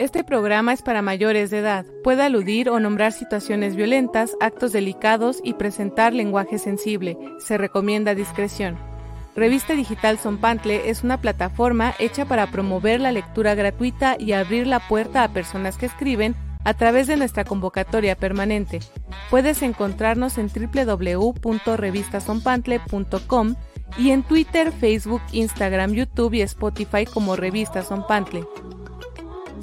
Este programa es para mayores de edad. Puede aludir o nombrar situaciones violentas, actos delicados y presentar lenguaje sensible. Se recomienda discreción. Revista Digital Sonpantle es una plataforma hecha para promover la lectura gratuita y abrir la puerta a personas que escriben a través de nuestra convocatoria permanente. Puedes encontrarnos en www.revistasonpantle.com y en Twitter, Facebook, Instagram, YouTube y Spotify como Revista Sonpantle.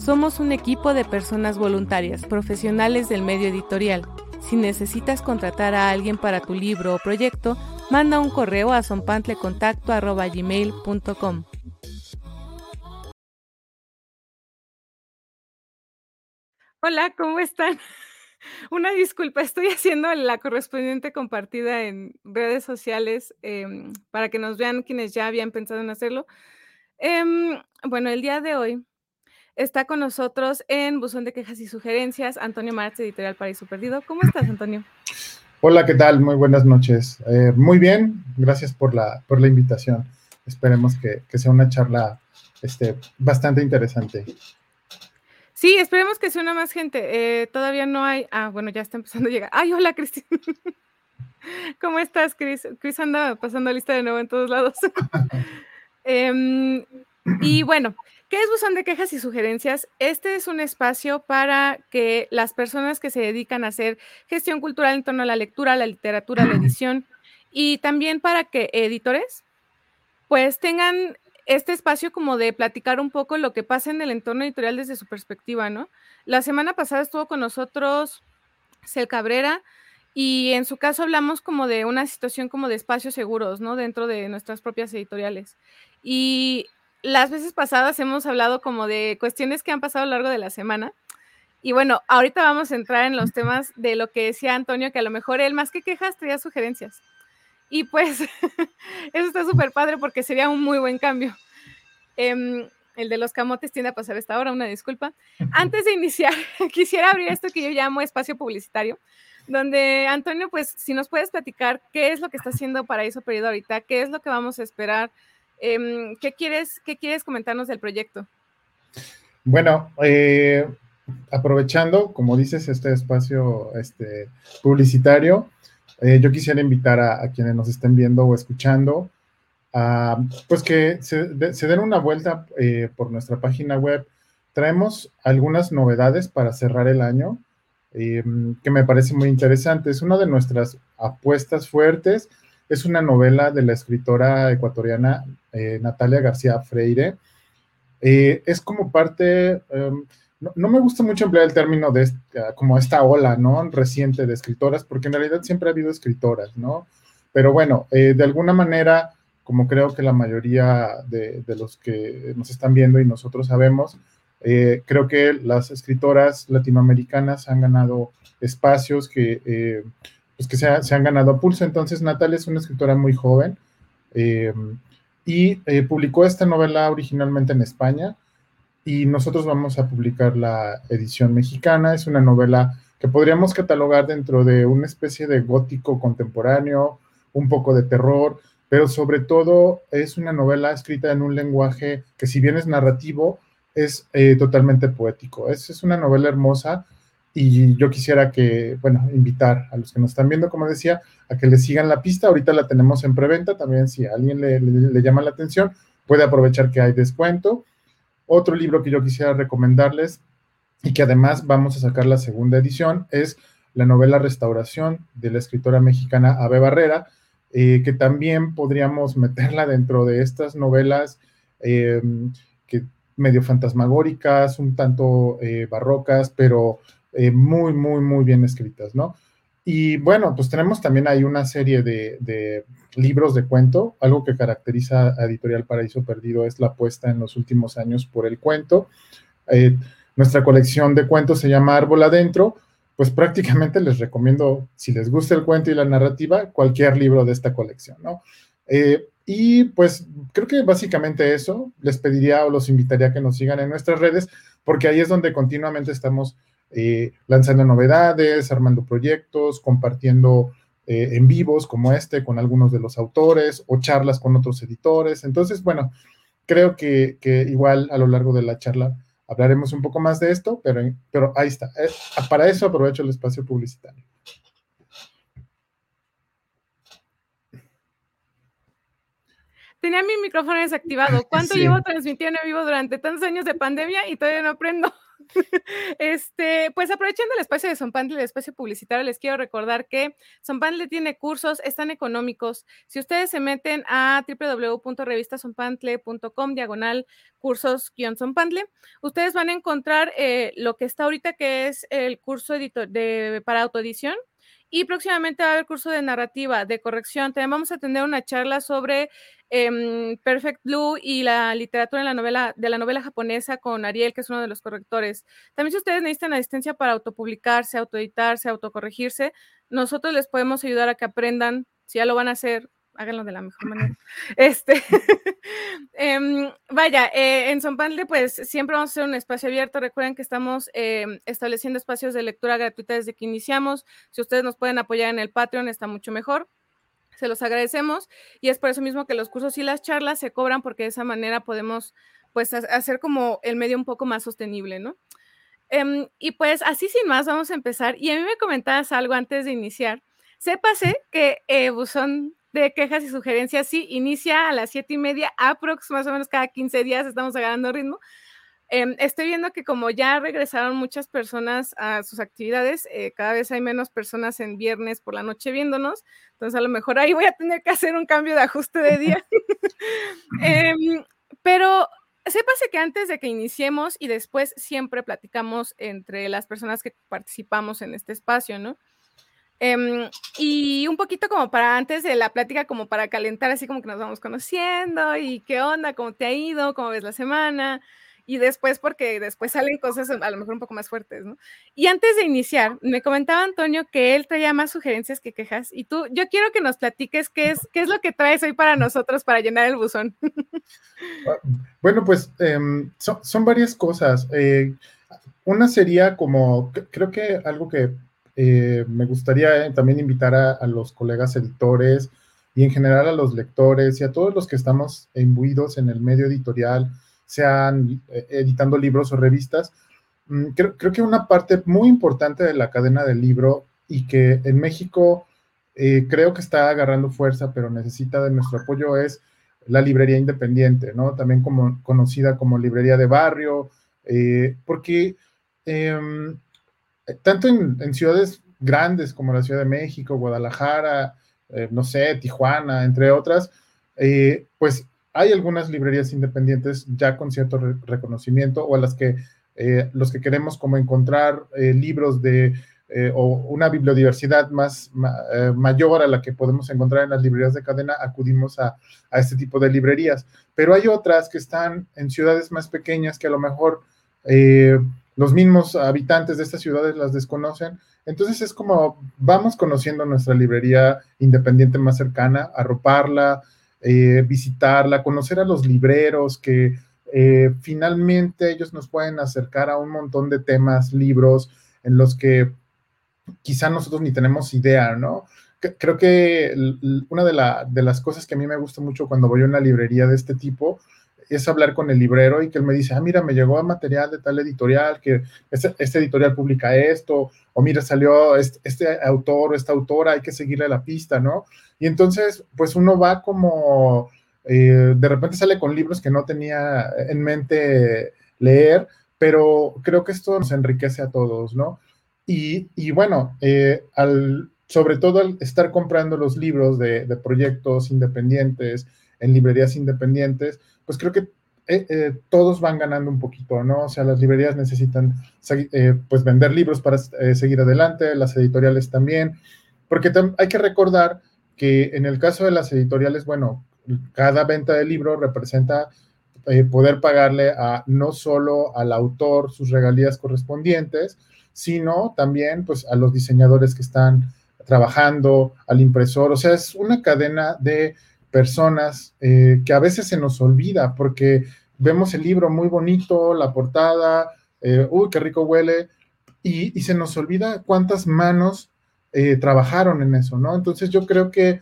Somos un equipo de personas voluntarias, profesionales del medio editorial. Si necesitas contratar a alguien para tu libro o proyecto, manda un correo a sonpantlecontacto.gmail.com. Hola, ¿cómo están? Una disculpa, estoy haciendo la correspondiente compartida en redes sociales em, para que nos vean quienes ya habían pensado en hacerlo. Em, bueno, el día de hoy Está con nosotros en Buzón de Quejas y Sugerencias Antonio Marx, editorial Paraíso Perdido. ¿Cómo estás, Antonio? Hola, ¿qué tal? Muy buenas noches. Eh, muy bien, gracias por la, por la invitación. Esperemos que, sea una charla este, bastante interesante. Sí, esperemos que sea una más gente. Eh, todavía no hay. Ah, bueno, ya está empezando a llegar. Ay, hola, Cristina. ¿Cómo estás, Cris? Cris anda pasando lista de nuevo en todos lados. Em, y bueno, ¿Qué es Buzón de Quejas y Sugerencias? Este es un espacio para que las personas que se dedican a hacer gestión cultural en torno a la lectura, la literatura, la edición, y también para que editores, pues tengan este espacio como de platicar un poco lo que pasa en el entorno editorial desde su perspectiva, ¿no? La semana pasada estuvo con nosotros Cel Cabrera y en su caso hablamos como de una situación como de espacios seguros, ¿no? Dentro de nuestras propias editoriales. Y las veces pasadas hemos hablado como de cuestiones que han pasado a lo largo de la semana. Y bueno, ahorita vamos a entrar en los temas de lo que decía Antonio, que a lo mejor él más que quejas traía sugerencias. Y pues eso está súper padre porque sería un muy buen cambio. Em, el de los camotes tiende a pasar esta hora, una disculpa. Antes de iniciar, quisiera abrir esto que yo llamo espacio publicitario, donde Antonio, pues si nos puedes platicar qué es lo que está haciendo para eso Periodo ahorita, qué es lo que vamos a esperar Em, ¿qué, quieres, ¿Qué quieres comentarnos del proyecto? Bueno, eh, aprovechando, como dices, este espacio este, publicitario, eh, yo quisiera invitar a, quienes nos estén viendo o escuchando, a, pues que se, den una vuelta eh, por nuestra página web. Traemos algunas novedades para cerrar el año em, que me parece muy interesante. Es una de nuestras apuestas fuertes es una novela de la escritora ecuatoriana eh, Natalia García Freire. Eh, es como parte, em, no, me gusta mucho emplear el término de como esta ola, ¿no? Reciente de escritoras, porque en realidad siempre ha habido escritoras, ¿no? Pero bueno, eh, de alguna manera, como creo que la mayoría de, de, los que nos están viendo y nosotros sabemos, creo que las escritoras latinoamericanas han ganado espacios que pues, que se, han ganado pulso. Entonces, Natalia es una escritora muy joven eh, y eh, publicó esta novela originalmente en España y nosotros vamos a publicar la edición mexicana. Es una novela que podríamos catalogar dentro de una especie de gótico contemporáneo, un poco de terror, pero sobre todo es una novela escrita en un lenguaje que si bien es narrativo, es eh, totalmente poético. Es, es una novela hermosa y yo quisiera que, bueno, invitar a los que nos están viendo, como decía, a que le sigan la pista. Ahorita la tenemos en preventa. También si a alguien le, llama la atención, puede aprovechar que hay descuento. Otro libro que yo quisiera recomendarles y que además vamos a sacar la segunda edición es la novela Restauración de la escritora mexicana Ave Barrera, eh, que también podríamos meterla dentro de estas novelas eh, que medio fantasmagóricas, un tanto eh, barrocas, pero eh, muy, muy, muy bien escritas, ¿no? Y bueno, pues tenemos también ahí una serie de, libros de cuento. Algo que caracteriza a Editorial Paraíso Perdido es la apuesta en los últimos años por el cuento. Eh, nuestra colección de cuentos se llama Árbol Adentro. Pues prácticamente les recomiendo, si les gusta el cuento y la narrativa, cualquier libro de esta colección, ¿no? Eh, y pues creo que básicamente eso. Les pediría o los invitaría a que nos sigan en nuestras redes, porque ahí es donde continuamente estamos eh, lanzando novedades, armando proyectos, compartiendo eh, en vivos como este con algunos de los autores o charlas con otros editores. Entonces, bueno, creo que, igual a lo largo de la charla hablaremos un poco más de esto, pero, pero ahí está. Eh, para eso aprovecho el espacio publicitario. Tenía mi micrófono desactivado. ¿Cuánto llevo transmitiendo en vivo durante tantos años de pandemia y todavía no aprendo? Este, pues aprovechando el espacio de Sonpantle, el espacio publicitario, les quiero recordar que Sonpantle tiene cursos, están económicos. Si ustedes se meten a www.revistasonpantle.com, diagonal cursos-sonpantle, ustedes van a encontrar eh, lo que está ahorita, que es el curso de, para autoedición, y próximamente va a haber curso de narrativa, de corrección. También vamos a tener una charla sobre em, Perfect Blue y la literatura en la novela, de la novela japonesa con Ariel, que es uno de los correctores. También si ustedes necesitan asistencia para autopublicarse, autoeditarse, autocorregirse, nosotros les podemos ayudar a que aprendan, si ya lo van a hacer, háganlo de la mejor manera. Este, em, vaya, eh, en Sonpantle, pues siempre vamos a hacer un espacio abierto. Recuerden que estamos em, estableciendo espacios de lectura gratuita desde que iniciamos. Si ustedes nos pueden apoyar en el Patreon, está mucho mejor. Se los agradecemos y es por eso mismo que los cursos y las charlas se cobran porque de esa manera podemos pues hacer como el medio un poco más sostenible, ¿no? Em, y pues así sin más vamos a empezar. Y a mí me comentabas algo antes de iniciar. Sépase que eh, Buzón de quejas y sugerencias, sí, inicia a las siete y media, aprox, más o menos cada 15 días estamos agarrando ritmo. Em, estoy viendo que como ya regresaron muchas personas a sus actividades, eh, cada vez hay menos personas en viernes por la noche viéndonos, entonces a lo mejor ahí voy a tener que hacer un cambio de ajuste de día. Em, pero sépase que antes de que iniciemos y después siempre platicamos entre las personas que participamos en este espacio, ¿no? Em, y un poquito como para antes de la plática, como para calentar, así como que nos vamos conociendo y qué onda, cómo te ha ido, cómo ves la semana. Y después, porque después salen cosas a lo mejor un poco más fuertes. Y antes de iniciar, me comentaba Antonio que él traía más sugerencias que quejas. Y tú, yo quiero que nos platiques qué es, qué es lo que traes hoy para nosotros para llenar el buzón. Ah, bueno, pues em, son, son, varias cosas. Eh, una sería como, creo que algo que eh, me gustaría eh, también invitar a, los colegas editores y en general a los lectores y a todos los que estamos imbuidos en el medio editorial, sean eh, editando libros o revistas. Mm, creo, que una parte muy importante de la cadena del libro y que en México creo que está agarrando fuerza, pero necesita de nuestro apoyo es la librería independiente, ¿no? También como, conocida como librería de barrio, porque em, tanto en, ciudades grandes como la Ciudad de México, Guadalajara, eh, no sé, Tijuana, entre otras, eh, pues hay algunas librerías independientes ya con cierto reconocimiento o a las que eh, los que queremos como encontrar libros de o una bibliodiversidad más mayor a la que podemos encontrar en las librerías de cadena, acudimos a, a, este tipo de librerías. Pero hay otras que están en ciudades más pequeñas que a lo mejor los mismos habitantes de estas ciudades las desconocen. Entonces es como vamos conociendo nuestra librería independiente más cercana, arroparla, eh, visitarla, conocer a los libreros que eh, finalmente ellos nos pueden acercar a un montón de temas, libros en los que quizá nosotros ni tenemos idea, ¿no? Creo que una de, de las cosas que a mí me gusta mucho cuando voy a una librería de este tipo es hablar con el librero y que él me dice, ah, mira, me llegó material de tal editorial, que este, este editorial publica esto, o mira, salió este, este, autor o esta autora, hay que seguirle la pista, ¿no? Y entonces, pues uno va como, eh, de repente sale con libros que no tenía en mente leer, pero creo que esto nos enriquece a todos, ¿no? Y, bueno, eh, al, sobre todo al estar comprando los libros de proyectos independientes, en librerías independientes, pues creo que eh, eh, todos van ganando un poquito, ¿no? O sea, las librerías necesitan eh, pues vender libros para seguir adelante, las editoriales también, porque hay que recordar que en el caso de las editoriales, bueno, cada venta de libro representa poder pagarle a no solo al autor sus regalías correspondientes, sino también pues a los diseñadores que están trabajando, al impresor, o sea, es una cadena de personas eh, que a veces se nos olvida porque vemos el libro muy bonito, la portada, eh, uy, qué rico huele, y, se nos olvida cuántas manos eh, trabajaron en eso, ¿no? Entonces yo creo que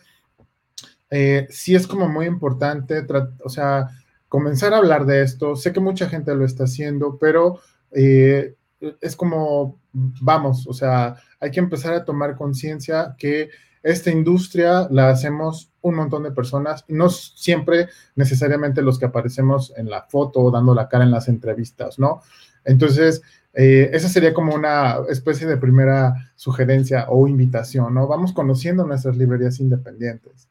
sí es como muy importante, o sea, comenzar a hablar de esto. Sé que mucha gente lo está haciendo, pero es como, vamos, o sea, hay que empezar a tomar conciencia que esta industria la hacemos un montón de personas, no siempre necesariamente los que aparecemos en la foto o dando la cara en las entrevistas, ¿no? Entonces, eh, esa sería como una especie de primera sugerencia o invitación, ¿no? Vamos conociendo nuestras librerías independientes.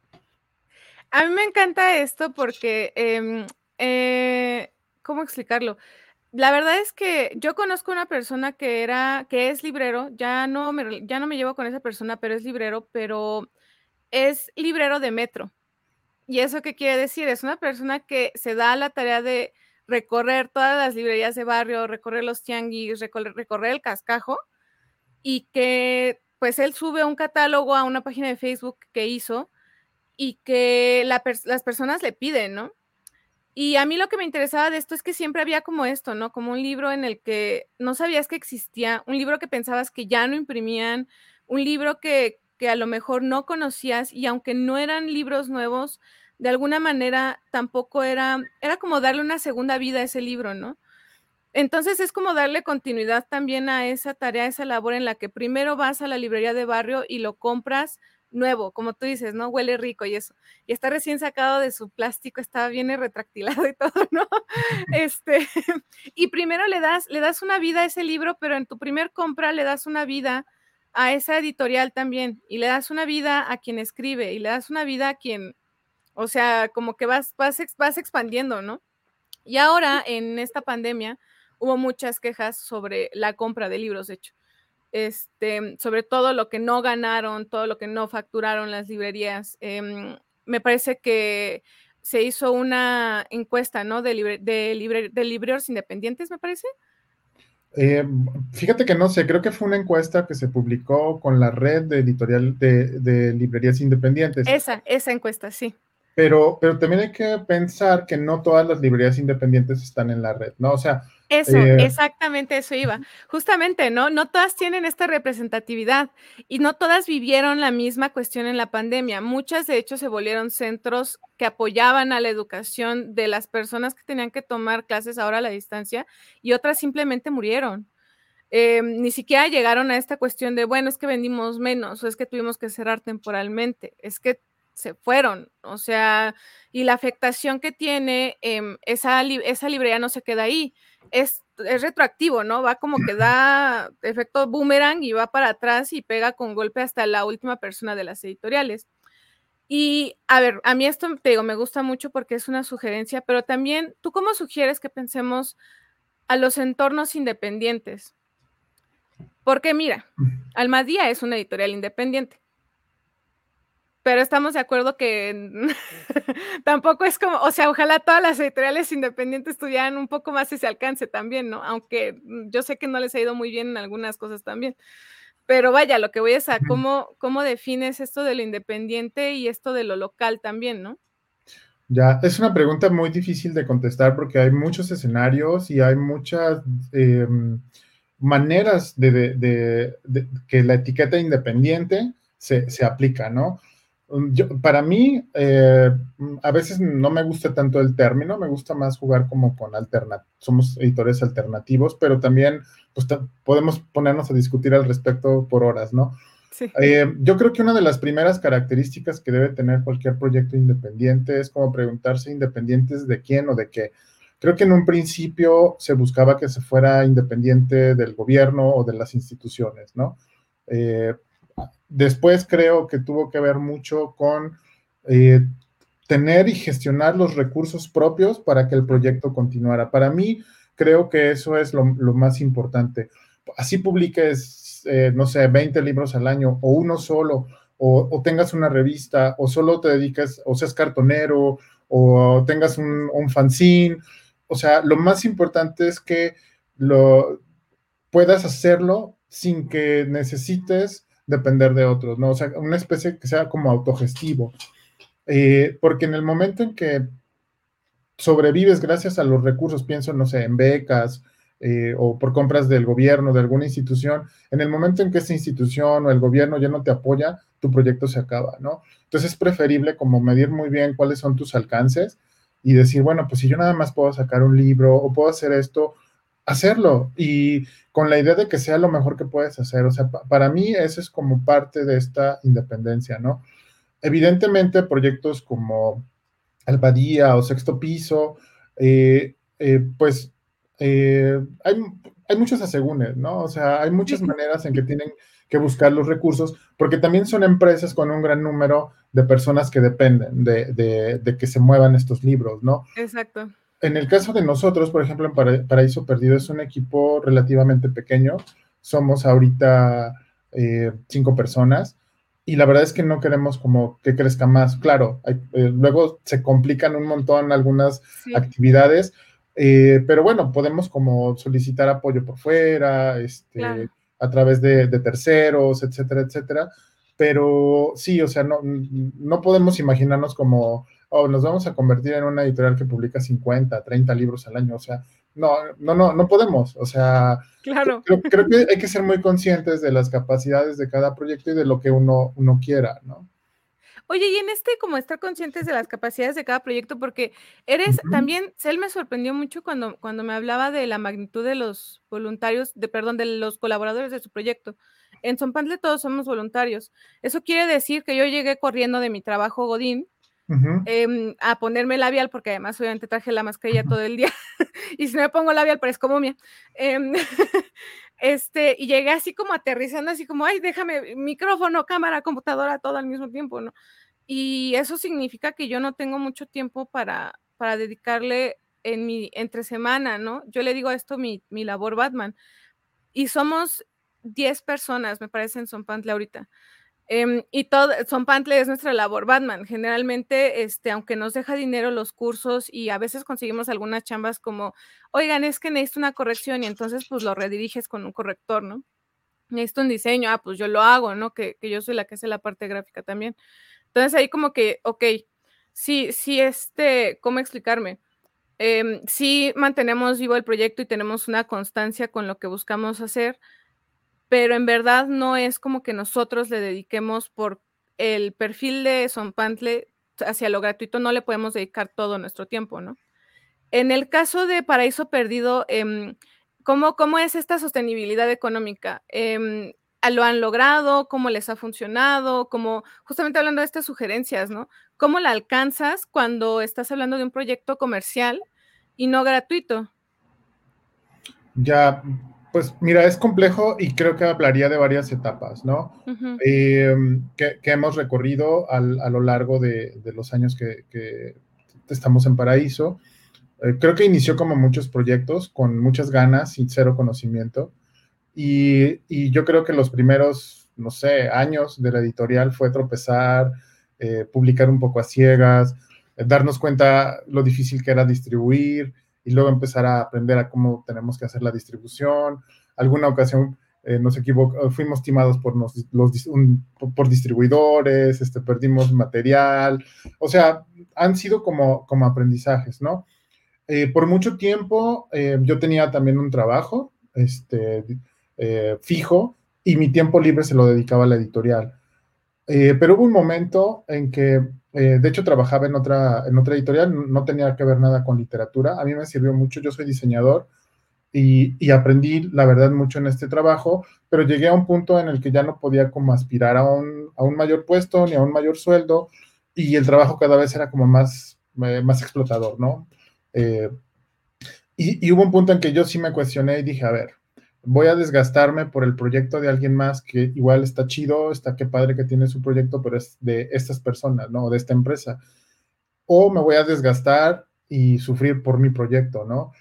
A mí me encanta esto porque, em, eh, ¿cómo explicarlo? La verdad es que yo conozco una persona que era, que es librero, ya no me, ya no me llevo con esa persona, pero es librero, pero es librero de metro. ¿Y eso qué quiere decir? Es una persona que se da la tarea de recorrer todas las librerías de barrio, recorrer los tianguis, recorrer, el cascajo y que pues él sube un catálogo a una página de Facebook que hizo y que las personas le piden, ¿no? Y a mí lo que me interesaba de esto es que siempre había como esto, ¿no? Como un libro en el que no sabías que existía, un libro que pensabas que ya no imprimían, un libro que, que a lo mejor no conocías y aunque no eran libros nuevos, de alguna manera tampoco era, era como darle una segunda vida a ese libro, ¿no? Entonces es como darle continuidad también a esa tarea, a esa labor en la que primero vas a la librería de barrio y lo compras nuevo, como tú dices, ¿no? Huele rico y eso. Y está recién sacado de su plástico, está bien retractilado y todo, ¿no? Este, y primero le das, le das una vida a ese libro, pero en tu primer compra le das una vida a esa editorial también, y le das una vida a quien escribe, y le das una vida a quien, o sea, como que vas, vas, vas expandiendo, ¿no? Y ahora, en esta pandemia, hubo muchas quejas sobre la compra de libros, de hecho este, sobre todo lo que no ganaron, todo lo que no facturaron las librerías. Em, me parece que se hizo una encuesta, ¿no? De, libre, de, de libreros independientes, me parece. Eh, fíjate que no sé, creo que fue una encuesta que se publicó con la red de editorial de, de librerías independientes. Esa, esa encuesta, sí. Pero, pero también hay que pensar que no todas las librerías independientes están en la red, ¿no? O sea, eso, eh, exactamente eso iba. Justamente, ¿no? No todas tienen esta representatividad y no todas vivieron la misma cuestión en la pandemia. Muchas, de hecho, se volvieron centros que apoyaban a la educación de las personas que tenían que tomar clases ahora a la distancia y otras simplemente murieron. Eh, ni siquiera llegaron a esta cuestión de, bueno, es que vendimos menos o es que tuvimos que cerrar temporalmente. Es que se fueron, o sea, y la afectación que tiene em, esa, esa librería no se queda ahí es, retroactivo, ¿no? Va como que da efecto boomerang y va para atrás y pega con golpe hasta la última persona de las editoriales. Y a ver, a mí esto te digo, me gusta mucho porque es una sugerencia, pero también, ¿tú cómo sugieres que pensemos a los entornos independientes? Porque mira, Almadía es una editorial independiente pero estamos de acuerdo que tampoco es como, o sea, ojalá todas las editoriales independientes tuvieran un poco más ese alcance también, ¿no? Aunque mm, yo sé que no les ha ido muy bien en algunas cosas también. Pero vaya, lo que voy es a cómo, cómo defines esto de lo independiente y esto de lo local también, ¿no? Ya, es una pregunta muy difícil de contestar porque hay muchos escenarios y hay muchas em, maneras de, que la etiqueta independiente se, se aplica, ¿no? Um, para mí, eh, a veces no me gusta tanto el término, me gusta más jugar como con alternativos, somos editores alternativos, pero también pues, podemos ponernos a discutir al respecto por horas, ¿no? Sí. Eh, yo creo que una de las primeras características que debe tener cualquier proyecto independiente es como preguntarse independientes de quién o de qué. Creo que en un principio se buscaba que se fuera independiente del gobierno o de las instituciones, ¿no? Eh, Después creo que tuvo que ver mucho con eh, tener y gestionar los recursos propios para que el proyecto continuara. Para mí, creo que eso es lo, más importante. Así publiques, eh, no sé, 20 libros al año o uno solo, o, tengas una revista, o solo te dediques, o seas cartonero, o tengas un, un fanzine. O sea, lo más importante es que lo puedas hacerlo sin que necesites depender de otros, ¿no? O sea, una especie que sea como autogestivo. Eh, porque en el momento en que sobrevives gracias a los recursos, pienso, no sé, en becas eh, o por compras del gobierno, de alguna institución, en el momento en que esa institución o el gobierno ya no te apoya, tu proyecto se acaba, ¿no? Entonces es preferible como medir muy bien cuáles son tus alcances y decir, bueno, pues si yo nada más puedo sacar un libro o puedo hacer esto, hacerlo y con la idea de que sea lo mejor que puedes hacer. O sea, para mí eso es como parte de esta independencia, ¿no? Evidentemente, proyectos como Albadía o Sexto Piso, eh, eh, pues eh, hay, hay, muchos asegúnes, ¿no? O sea, hay muchas maneras en que tienen que buscar los recursos, porque también son empresas con un gran número de personas que dependen de, de que se muevan estos libros, ¿no? Exacto en el caso de nosotros, por ejemplo, en Paraíso Perdido es un equipo relativamente pequeño. Somos ahorita eh, cinco personas y la verdad es que no queremos como que crezca más. Claro, eh, luego se complican un montón algunas actividades, eh, pero bueno, podemos como solicitar apoyo por fuera, este, a través de, de, terceros, etcétera, etcétera. Pero sí, o sea, no, no podemos imaginarnos como o nos vamos a convertir en una editorial que publica 50, 30 libros al año. O sea, no, no, no, no podemos. O sea, claro. creo, que hay que ser muy conscientes de las capacidades de cada proyecto y de lo que uno, uno quiera, ¿no? Oye, y en este, como estar conscientes de las capacidades de cada proyecto, porque eres también, Cel me sorprendió mucho cuando, cuando me hablaba de la magnitud de los voluntarios, de perdón, de los colaboradores de su proyecto. En Sonpantle todos somos voluntarios. Eso quiere decir que yo llegué corriendo de mi trabajo Godín Em, a ponerme labial, porque además obviamente traje la mascarilla todo el día, y si no me pongo labial parezco momia. Em, este, y llegué así como aterrizando, así como, ay, déjame micrófono, cámara, computadora, todo al mismo tiempo, ¿no? Y eso significa que yo no tengo mucho tiempo para, para dedicarle en mi entre semana, ¿no? Yo le digo a esto mi, mi labor Batman. Y somos 10 personas, me parece, en Sonpantle ahorita. Em, y todo, son Pantle es nuestra labor Batman. Generalmente, este, aunque nos deja dinero los cursos y a veces conseguimos algunas chambas como, oigan, es que necesito una corrección y entonces pues lo rediriges con un corrector, ¿no? Necesito un diseño, ah, pues yo lo hago, ¿no? Que, yo soy la que hace la parte gráfica también. Entonces ahí como que, ok, sí, sí, este, ¿cómo explicarme? Eh, sí mantenemos vivo el proyecto y tenemos una constancia con lo que buscamos hacer, pero en verdad no es como que nosotros le dediquemos por el perfil de Sonpantle hacia lo gratuito, no le podemos dedicar todo nuestro tiempo, ¿no? En el caso de Paraíso Perdido, em, ¿cómo, ¿cómo, es esta sostenibilidad económica? Eh, ¿Lo han logrado? ¿Cómo les ha funcionado? Como justamente hablando de estas sugerencias, ¿no? ¿Cómo la alcanzas cuando estás hablando de un proyecto comercial y no gratuito? Ya, pues mira, es complejo y creo que hablaría de varias etapas, ¿no? Em, que, hemos recorrido a lo largo de, los años que, estamos en Paraíso. Eh, creo que inició como muchos proyectos, con muchas ganas y cero conocimiento. Y, yo creo que los primeros, no sé, años de la editorial fue tropezar, eh, publicar un poco a ciegas, eh, darnos cuenta lo difícil que era distribuir, y luego empezar a aprender a cómo tenemos que hacer la distribución. Alguna ocasión eh, nos equivocamos, fuimos timados por, los, por distribuidores, este, perdimos material, o sea, han sido como, como aprendizajes, ¿no? Eh, por mucho tiempo eh, yo tenía también un trabajo este, fijo y mi tiempo libre se lo dedicaba a la editorial. Pero hubo un momento en que eh, de hecho, trabajaba en otra, en otra editorial, no tenía que ver nada con literatura. A mí me sirvió mucho, yo soy diseñador y, aprendí, la verdad, mucho en este trabajo, pero llegué a un punto en el que ya no podía como aspirar a un, mayor puesto ni a un mayor sueldo y el trabajo cada vez era como más, eh, más explotador, ¿no? Eh, y, y hubo un punto en que yo sí me cuestioné y dije, a ver, voy a desgastarme por el proyecto de alguien más que igual está chido, está qué padre que tiene su proyecto, pero es de estas personas, ¿no? De esta empresa. O me voy a desgastar y sufrir por mi proyecto, ¿no?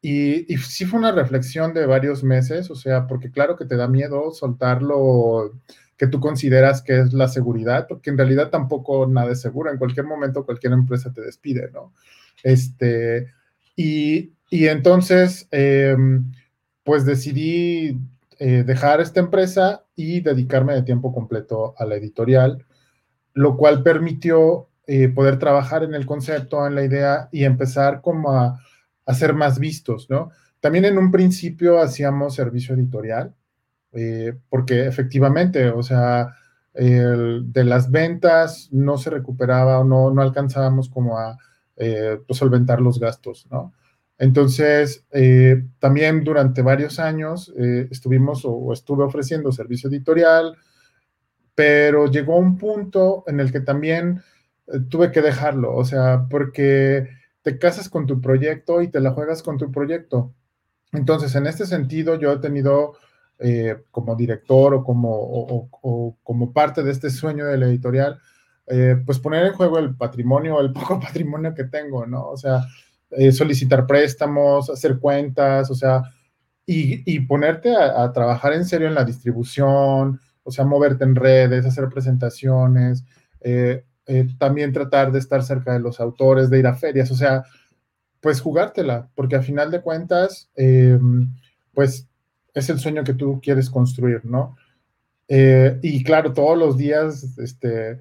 Y, y sí fue una reflexión de varios meses, o sea, porque claro que te da miedo soltar lo que tú consideras que es la seguridad, porque en realidad tampoco nada es seguro, en cualquier momento cualquier empresa te despide, ¿no? Este, y, y entonces, eh, pues decidí eh, dejar esta empresa y dedicarme de tiempo completo a la editorial, lo cual permitió eh, poder trabajar en el concepto, en la idea y empezar como a, a, ser más vistos, ¿no? También en un principio hacíamos servicio editorial, eh, porque efectivamente, o sea, de las ventas no se recuperaba o no, no alcanzábamos como a pues, solventar los gastos, ¿no? Entonces, eh, también durante varios años eh, estuvimos o, estuve ofreciendo servicio editorial, pero llegó un punto en el que también tuve que dejarlo, o sea, porque te casas con tu proyecto y te la juegas con tu proyecto. Entonces, en este sentido, yo he tenido como director o como, o como parte de este sueño de la editorial, eh, pues poner en juego el patrimonio, el poco patrimonio que tengo, ¿no? O sea, eh, solicitar préstamos, hacer cuentas, o sea, y, ponerte a, trabajar en serio en la distribución, o sea, moverte en redes, hacer presentaciones, eh, también tratar de estar cerca de los autores, de ir a ferias, o sea, pues jugártela, porque a final de cuentas, pues es el sueño que tú quieres construir, ¿no? y claro, todos los días, este,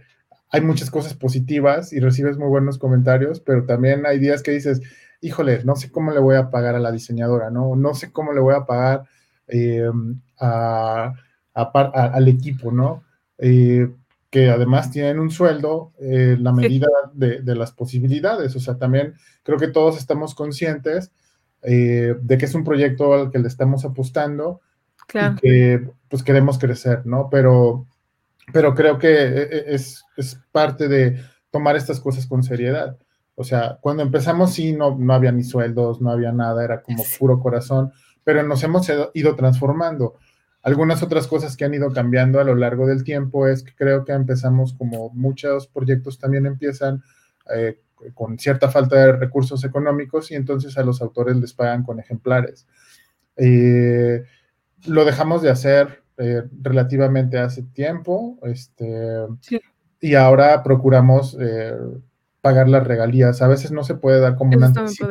hay muchas cosas positivas y recibes muy buenos comentarios, pero también hay días que dices, híjole, no sé cómo le voy a pagar a la diseñadora, ¿no? No sé cómo le voy a pagar eh, al equipo, ¿no? Eh, que además tienen un sueldo, eh, la medida de, las posibilidades. O sea, también creo que todos estamos conscientes de que es un proyecto al que le estamos apostando y que pues queremos crecer, ¿no? Pero pero creo que e, e, es, parte de tomar estas cosas con seriedad. O sea, cuando empezamos sí, no, no había ni sueldos, no había nada, era como puro corazón, pero nos hemos ido transformando. Algunas otras cosas que han ido cambiando a lo largo del tiempo es que creo que empezamos como muchos proyectos también empiezan eh, con cierta falta de recursos económicos y entonces a los autores les pagan con ejemplares. Eh, lo dejamos de hacer eh, relativamente hace tiempo, este, y ahora procuramos eh, pagar las regalías. A veces no se puede dar como un anticipo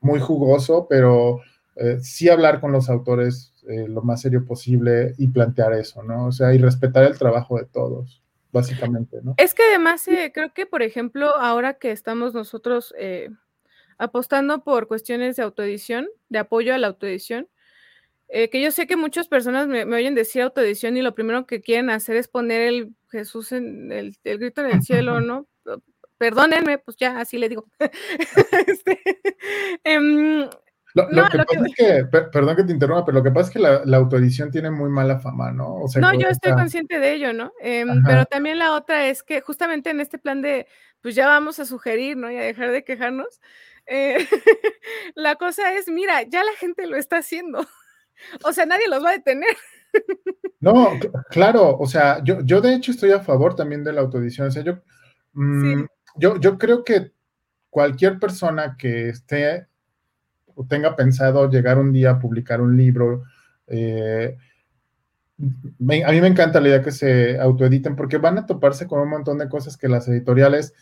muy jugoso, pero eh, sí hablar con los autores lo más serio posible y plantear eso, ¿no? O sea, y respetar el trabajo de todos, básicamente, ¿no? Es que además creo que, por ejemplo, ahora que estamos nosotros apostando por cuestiones de autoedición, de apoyo a la autoedición, eh, que yo sé que muchas personas me, oyen decir autoedición y lo primero que quieren hacer es poner el Jesús en el, grito en el cielo, ¿no? Perdónenme, pues ya, así le digo. este, em, lo, que pasa es que, perdón que te interrumpa, pero lo que pasa es que la, autoedición tiene muy mala fama, ¿no? O sea, no, yo estoy consciente de ello, ¿no? Em, pero también la otra es que justamente en este plan de, pues ya vamos a sugerir, ¿no? Y a dejar de quejarnos. Eh, la cosa es, mira, ya la gente lo está haciendo. O sea, nadie los va a detener. No, claro, o sea, yo, yo de hecho estoy a favor también de la autoedición. O sea, yo, mm, yo, yo creo que cualquier persona que esté o tenga pensado llegar un día a publicar un libro, eh, a mí me encanta la idea que se autoediten porque van a toparse con un montón de cosas que las editoriales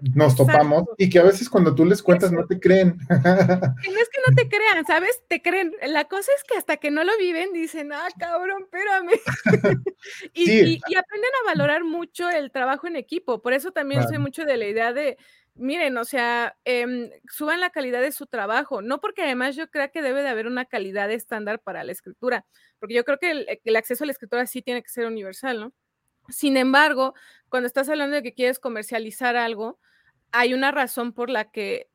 nos topamos y que a veces cuando tú les cuentas no te creen. No es que no te crean, ¿sabes? Te creen. La cosa es que hasta que no lo viven dicen, ah, cabrón, espérame. y, aprenden a valorar mucho el trabajo en equipo. Por eso también soy mucho de la idea de, miren, o sea, em, suban la calidad de su trabajo. No porque además yo creo que debe de haber una calidad estándar para la escritura, porque yo creo que el, el acceso a la escritura sí tiene que ser universal, ¿no? Sin embargo, cuando estás hablando de que quieres comercializar algo, hay una razón por la que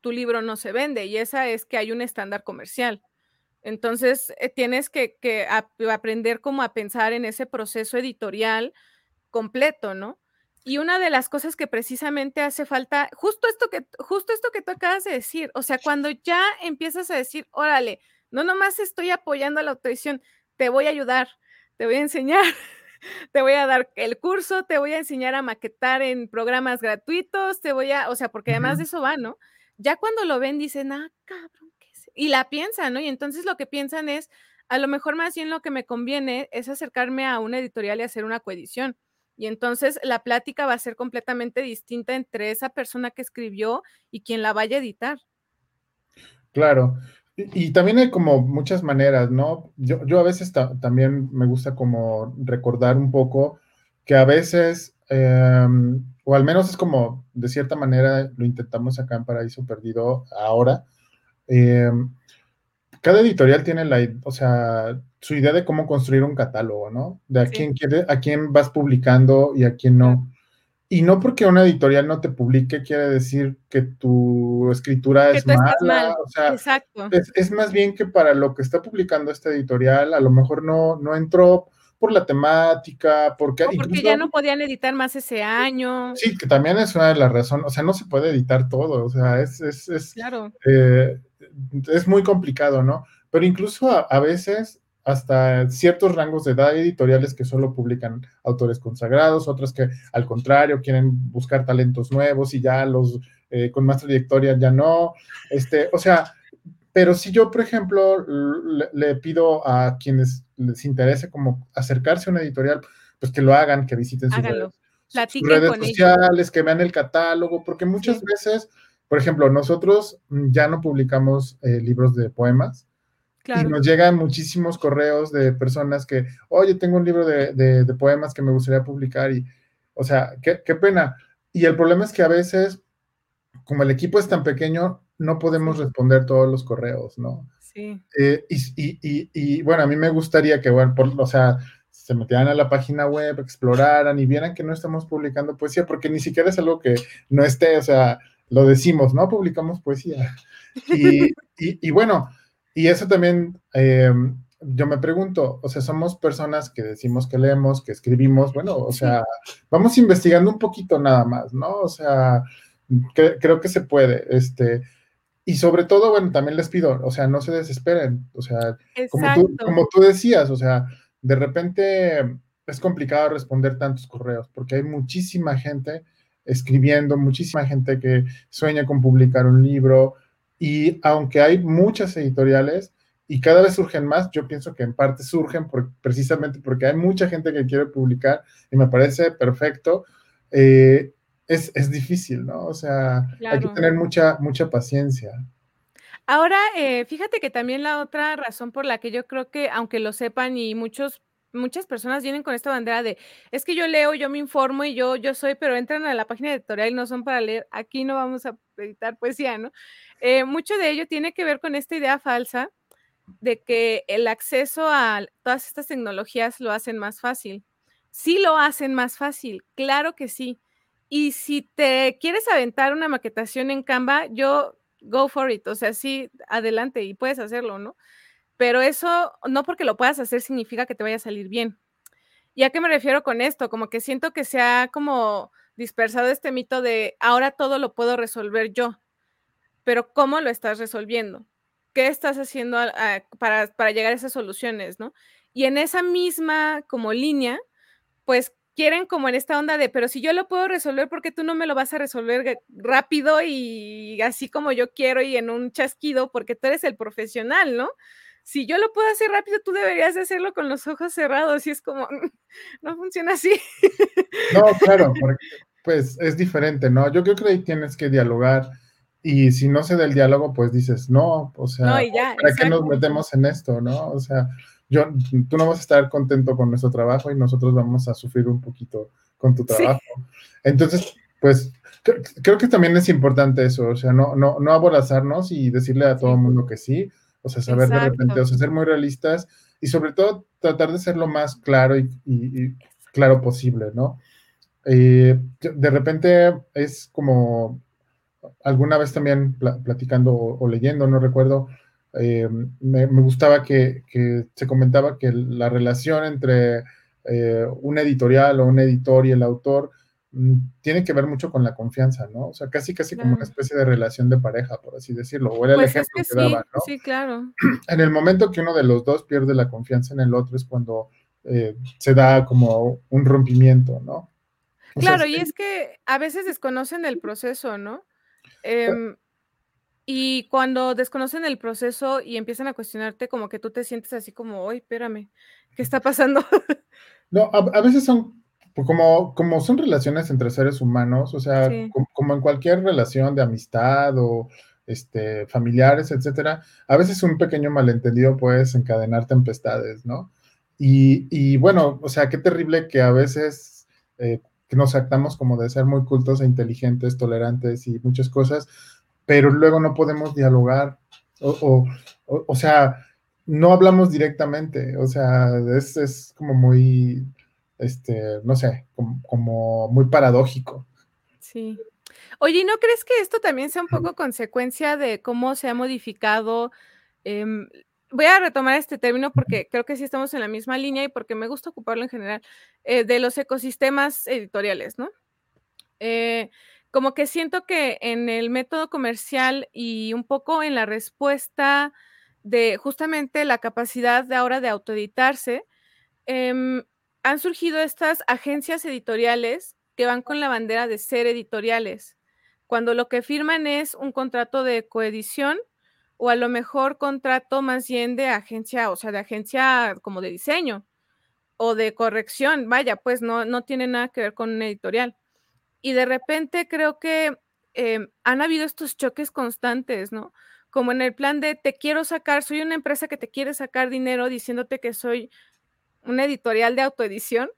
tu libro no se vende y esa es que hay un estándar comercial. Entonces, eh, tienes que, aprender cómo a pensar en ese proceso editorial completo, ¿no? Y una de las cosas que precisamente hace falta, justo esto que, justo esto que tú acabas de decir, o sea, cuando ya empiezas a decir, órale, no nomás estoy apoyando a la autoedición, te voy a ayudar, te voy a enseñar, te voy a dar el curso, te voy a enseñar a maquetar en programas gratuitos, te voy a, o sea, porque además de eso va, ¿no? Ya cuando lo ven dicen, ah, cabrón, ¿qué es? Y la piensan, ¿no? Y entonces lo que piensan es, a lo mejor más bien lo que me conviene es acercarme a una editorial y hacer una coedición. Y entonces la plática va a ser completamente distinta entre esa persona que escribió y quien la vaya a editar. Claro. Y, también hay como muchas maneras, ¿no? Yo, yo a veces también me gusta como recordar un poco que a veces, em, o al menos es como de cierta manera lo intentamos acá en Paraíso Perdido ahora, em, cada editorial tiene la, o sea, su idea de cómo construir un catálogo, ¿no? De a quién quiere, a quién vas publicando y a quién no. Y no porque una editorial no te publique quiere decir que tu escritura es mala. O sea, Exacto. Es, más bien que para lo que está publicando esta editorial, a lo mejor no, no entró por la temática, porque... porque ya no podían editar más ese año. Sí, que también es una de las razones, o sea, no se puede editar todo, o sea, es... es, es claro. Eh, es muy complicado, ¿no? Pero incluso a veces hasta ciertos rangos de edad editoriales que solo publican autores consagrados, otras que al contrario quieren buscar talentos nuevos y ya los eh, con más trayectoria ya no. Este, o sea, pero si yo, por ejemplo, le, pido a quienes les interese como acercarse a una editorial, pues que lo hagan, que visiten sus redes, sociales, que vean el catálogo, porque muchas veces, por ejemplo, nosotros ya no publicamos eh, libros de poemas, y nos llegan muchísimos correos de personas que, oye, tengo un libro de, poemas que me gustaría publicar y, o sea, qué, pena. Y el problema es que a veces, como el equipo es tan pequeño, no podemos responder todos los correos, ¿no? Sí. Eh, y, bueno, a mí me gustaría que, bueno, por, o sea, se metieran a la página web, exploraran y vieran que no estamos publicando poesía, porque ni siquiera es algo que no esté, o sea, lo decimos, no publicamos poesía. Y, y bueno, y eso también, eh, yo me pregunto, o sea, somos personas que decimos que leemos, que escribimos, bueno, o sea, vamos investigando un poquito nada más, ¿no? O sea, creo que se puede, este, y sobre todo, bueno, también les pido, o sea, no se desesperen, o sea, como tú, como tú decías, o sea, de repente es complicado responder tantos correos, porque hay muchísima gente escribiendo, muchísima gente que sueña con publicar un libro, y aunque hay muchas editoriales y cada vez surgen más, yo pienso que en parte surgen precisamente porque hay mucha gente que quiere publicar y me parece perfecto. Eh, es, difícil, ¿no? O sea, hay que tener mucha, mucha paciencia. Ahora, eh, fíjate que también la otra razón por la que yo creo que, aunque lo sepan y muchos muchas personas vienen con esta bandera de, es que yo leo, yo me informo y yo, yo soy, pero entran a la página editorial y no son para leer, aquí no vamos a editar poesía, ¿no? Eh, mucho de ello tiene que ver con esta idea falsa de que el acceso a todas estas tecnologías lo hacen más fácil. Sí lo hacen más fácil, claro que sí. Y si te quieres aventar una maquetación en Canva, yo go for it, o sea, sí, adelante y puedes hacerlo, ¿no? Pero eso, no porque lo puedas hacer significa que te vaya a salir bien. ¿Y a qué me refiero con esto? Como que siento que se ha como dispersado este mito de ahora todo lo puedo resolver yo pero ¿cómo lo estás resolviendo? ¿Qué estás haciendo para, para llegar a esas soluciones, no? Y en esa misma como línea, pues quieren como en esta onda de, pero si yo lo puedo resolver, ¿por qué tú no me lo vas a resolver rápido y así como yo quiero y en un chasquido? Porque tú eres el profesional, ¿no? Si yo lo puedo hacer rápido, tú deberías de hacerlo con los ojos cerrados y es como, no funciona así. No, claro, pues es diferente, ¿no? Yo creo que ahí tienes que dialogar y si no se da el diálogo, pues dices, no, o sea, ¿para qué nos metemos en esto, no? O sea, yo, tú no vas a estar contento con nuestro trabajo y nosotros vamos a sufrir un poquito con tu trabajo. Entonces, pues, creo que también es importante eso, o sea, no, no, no aborazarnos y decirle a todo el mundo que sí, o sea, saber de repente, o sea, ser muy realistas y sobre todo tratar de ser lo más claro y, claro posible, ¿no? Eh, de repente es como alguna vez también platicando o, leyendo, no recuerdo, eh, me, gustaba que, se comentaba que la relación entre eh, un editorial o un editor y el autor mm, tiene que ver mucho con la confianza, ¿no? O sea, casi, casi como una especie de relación de pareja, por así decirlo. O era el pues ejemplo que, daba, ¿no? Sí, claro. En el momento que uno de los dos pierde la confianza en el otro es cuando eh, se da como un rompimiento, ¿no? claro, y es que a veces desconocen el proceso, ¿no? Em, y cuando desconocen el proceso y empiezan a cuestionarte, como que tú te sientes así como, oye, espérame, ¿qué está pasando? No, a, veces son pues, como, como son relaciones entre seres humanos, o sea, como, en cualquier relación de amistad o este, familiares, etcétera, a veces un pequeño malentendido puede desencadenar tempestades, ¿no? Y, bueno, o sea, qué terrible que a veces eh, que nos actamos como de ser muy cultos e inteligentes, tolerantes y muchas cosas, pero luego no podemos dialogar, o, o, sea, no hablamos directamente, o sea, es, es, como muy, este, no sé, como, muy paradójico. Sí. Oye, ¿no crees que esto también sea un poco consecuencia de cómo se ha modificado? Em, voy a retomar este término porque creo que sí estamos en la misma línea y porque me gusta ocuparlo en general, eh, de los ecosistemas editoriales, ¿no? Eh, como que siento que en el método comercial y un poco en la respuesta de justamente la capacidad de ahora de autoeditarse, em, han surgido estas agencias editoriales que van con la bandera de ser editoriales, cuando lo que firman es un contrato de coedición o a lo mejor contrato más bien de agencia, o sea, de agencia como de diseño o de corrección, vaya, pues no, no tiene nada que ver con un editorial. Y de repente creo que em, han habido estos choques constantes, ¿no? Como en el plan de te quiero sacar, soy una empresa que te quiere sacar dinero diciéndote que soy una editorial de autoedición.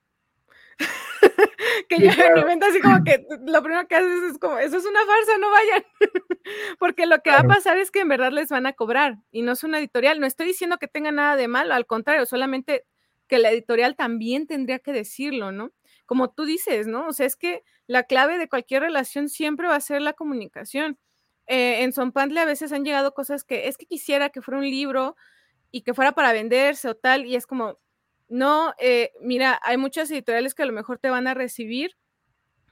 que ya en mi así como que lo primero que haces es como, eso es una farsa, no vayan. Porque lo que va a pasar es que en verdad les van a cobrar y no es una editorial. No estoy diciendo que tenga nada de malo, al contrario, solamente que la editorial también tendría que decirlo, ¿no? Como tú dices, ¿no? O sea, es que la clave de cualquier relación siempre va a ser la comunicación. Eh, en Sonpantle a veces han llegado cosas que es que quisiera que fuera un libro y que fuera para venderse o tal, y es como, no, eh, mira, hay muchas editoriales que a lo mejor te van a recibir,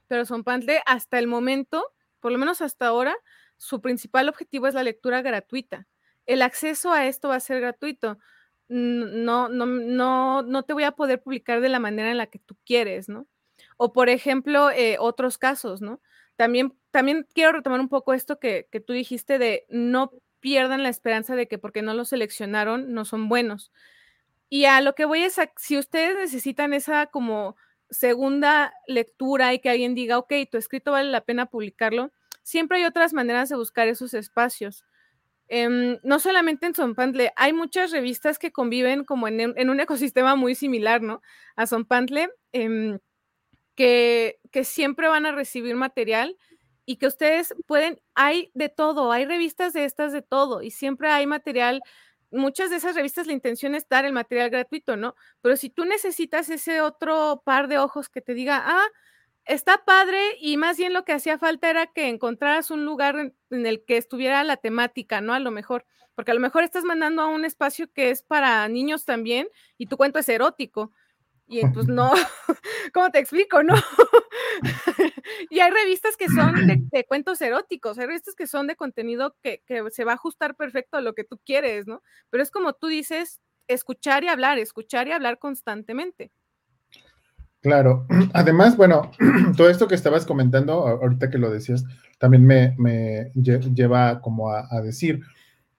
pero son Pantle hasta el momento, por lo menos hasta ahora, su principal objetivo es la lectura gratuita. El acceso a esto va a ser gratuito. No, no, no, no te voy a poder publicar de la manera en la que tú quieres, ¿no? O por ejemplo, eh, otros casos, ¿no? También, también quiero retomar un poco esto que, que tú dijiste de no pierdan la esperanza de que porque no lo seleccionaron no son buenos. Y a lo que voy es, a, si ustedes necesitan esa como segunda lectura y que alguien diga, ok, tu escrito vale la pena publicarlo, siempre hay otras maneras de buscar esos espacios. Em, no solamente en Sonpantle, hay muchas revistas que conviven como en, un ecosistema muy similar, ¿no? A Sonpantle, em, que, que siempre van a recibir material y que ustedes pueden, hay de todo, hay revistas de estas de todo y siempre hay material muchas de esas revistas la intención es dar el material gratuito, ¿no? Pero si tú necesitas ese otro par de ojos que te diga, ah, está padre y más bien lo que hacía falta era que encontraras un lugar en, el que estuviera la temática, ¿no? A lo mejor, porque a lo mejor estás mandando a un espacio que es para niños también y tu cuento es erótico. Y pues no, ¿cómo te explico? No. y hay revistas que son de, cuentos eróticos, hay revistas que son de contenido que, se va a ajustar perfecto a lo que tú quieres, ¿no? Pero es como tú dices, escuchar y hablar, escuchar y hablar constantemente. Claro. Además, bueno, todo esto que estabas comentando, ahorita que lo decías, también me, lleva como a decir,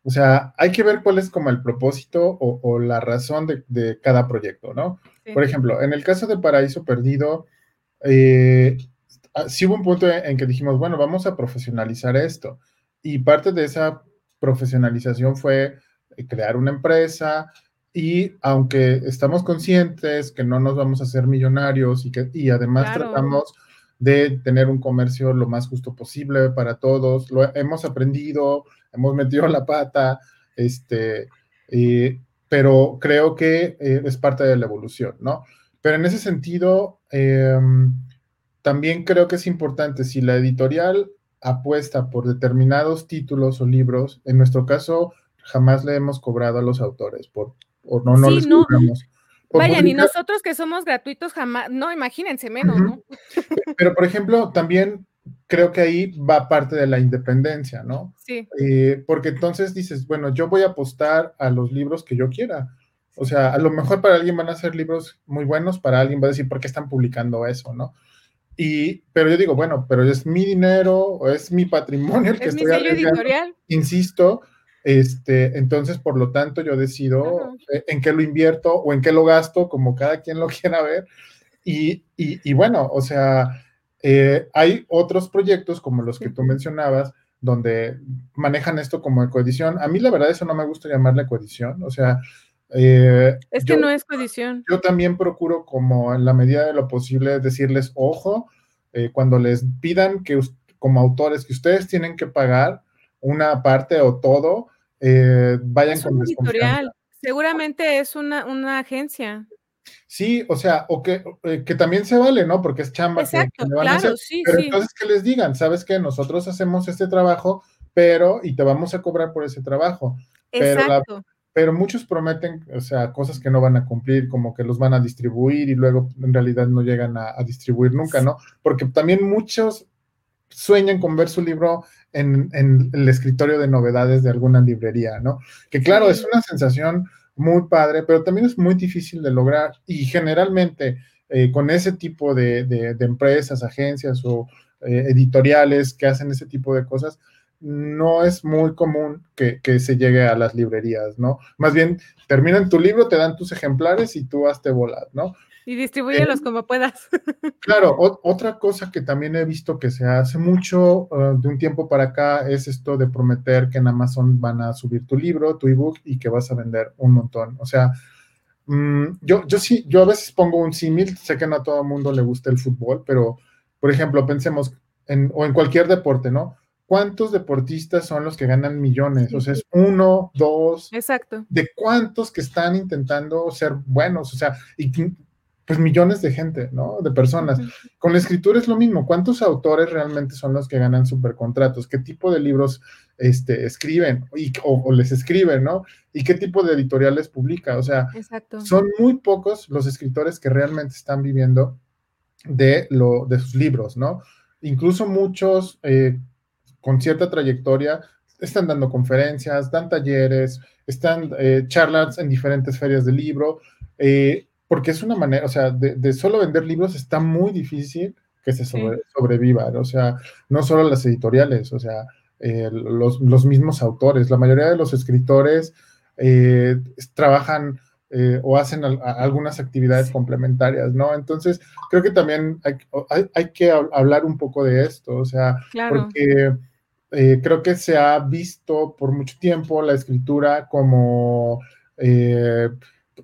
o sea, hay que ver cuál es como el propósito o, la razón de, cada proyecto, ¿no? Por ejemplo, en el caso de Paraíso Perdido, eh, ah, sí hubo un punto en, que dijimos, bueno, vamos a profesionalizar esto. Y parte de esa profesionalización fue eh, crear una empresa y aunque estamos conscientes que no nos vamos a hacer millonarios y que y además tratamos de tener un comercio lo más justo posible para todos, lo hemos aprendido, hemos metido la pata, este, pero creo que eh, es parte de la evolución, ¿no? Pero en ese sentido, em, también creo que es importante, si la editorial apuesta por determinados títulos o libros, en nuestro caso, jamás le hemos cobrado a los autores, por, o no, no les cobramos. Vaya, ni nosotros que somos gratuitos jamás, no, imagínense menos, ¿no? Pero, por ejemplo, también creo que ahí va parte de la independencia, ¿no? Sí. Eh, porque entonces dices, bueno, yo voy a apostar a los libros que yo quiera. O sea, a lo mejor para alguien van a ser libros muy buenos, para alguien va a decir, ¿por qué están publicando eso, no? Y, pero yo digo, bueno, pero es mi dinero, o es mi patrimonio el que es estoy mi editorial. Insisto, este, entonces, por lo tanto, yo decido eh, en qué lo invierto o en qué lo gasto, como cada quien lo quiera ver. Y, y, y bueno, o sea, eh, hay otros proyectos como los que tú mencionabas, donde manejan esto como coedición. A mí la verdad eso no me gusta llamarle coedición, o sea... Eh, es que no es coedición. Yo también procuro como en la medida de lo posible decirles, ojo, eh, cuando les pidan que como autores que ustedes tienen que pagar una parte o todo, vayan con editorial. Seguramente es una, una agencia. Sí, o sea, o que, eh, que también se vale, ¿no? Porque es chamba Exacto, que, van claro, a hacer. Sí, pero entonces que les digan, sabes que nosotros hacemos este trabajo, pero y te vamos a cobrar por ese trabajo. Exacto. Pero, muchos prometen, o sea, cosas que no van a cumplir, como que los van a distribuir y luego en realidad no llegan a, distribuir nunca, ¿no? Porque también muchos sueñan con ver su libro en, en, el escritorio de novedades de alguna librería, ¿no? Que claro, es una sensación muy padre, pero también es muy difícil de lograr. Y generalmente eh, con ese tipo de, empresas, agencias o eh, editoriales que hacen ese tipo de cosas, no es muy común que, se llegue a las librerías, ¿no? Más bien, terminan tu libro, te dan tus ejemplares y tú hazte volar, ¿no? Y distribúyelos como puedas. Claro, otra cosa que también he visto que se hace mucho uh, de un tiempo para acá es esto de prometer que en Amazon van a subir tu libro, tu ebook y que vas a vender un montón. O sea, mm, yo, yo sí, yo a veces pongo un símil, sé que no a todo el mundo le gusta el fútbol, pero por ejemplo, pensemos en, o en cualquier deporte, ¿no? ¿Cuántos deportistas son los que ganan millones? O sea, es uno, dos. Exacto. ¿De cuántos que están intentando ser buenos? O sea, y pues millones de gente, ¿no? De personas. Con la escritura es lo mismo. ¿Cuántos autores realmente son los que ganan supercontratos? ¿Qué tipo de libros este, escriben y, o, les escriben, ¿no? ¿Y qué tipo de editoriales publica? O sea, son muy pocos los escritores que realmente están viviendo de, lo, de sus libros, ¿no? Incluso muchos eh, con cierta trayectoria están dando conferencias, dan talleres, están eh, charlas en diferentes ferias de libro. Eh, porque es una manera, o sea, de, solo vender libros está muy difícil que se sobreviva, o sea, no solo las editoriales, o sea, eh, los, mismos autores, la mayoría de los escritores eh, trabajan o hacen algunas actividades complementarias, ¿no? Entonces, creo que también hay, que hablar un poco de esto, o sea, porque creo que se ha visto por mucho tiempo la escritura como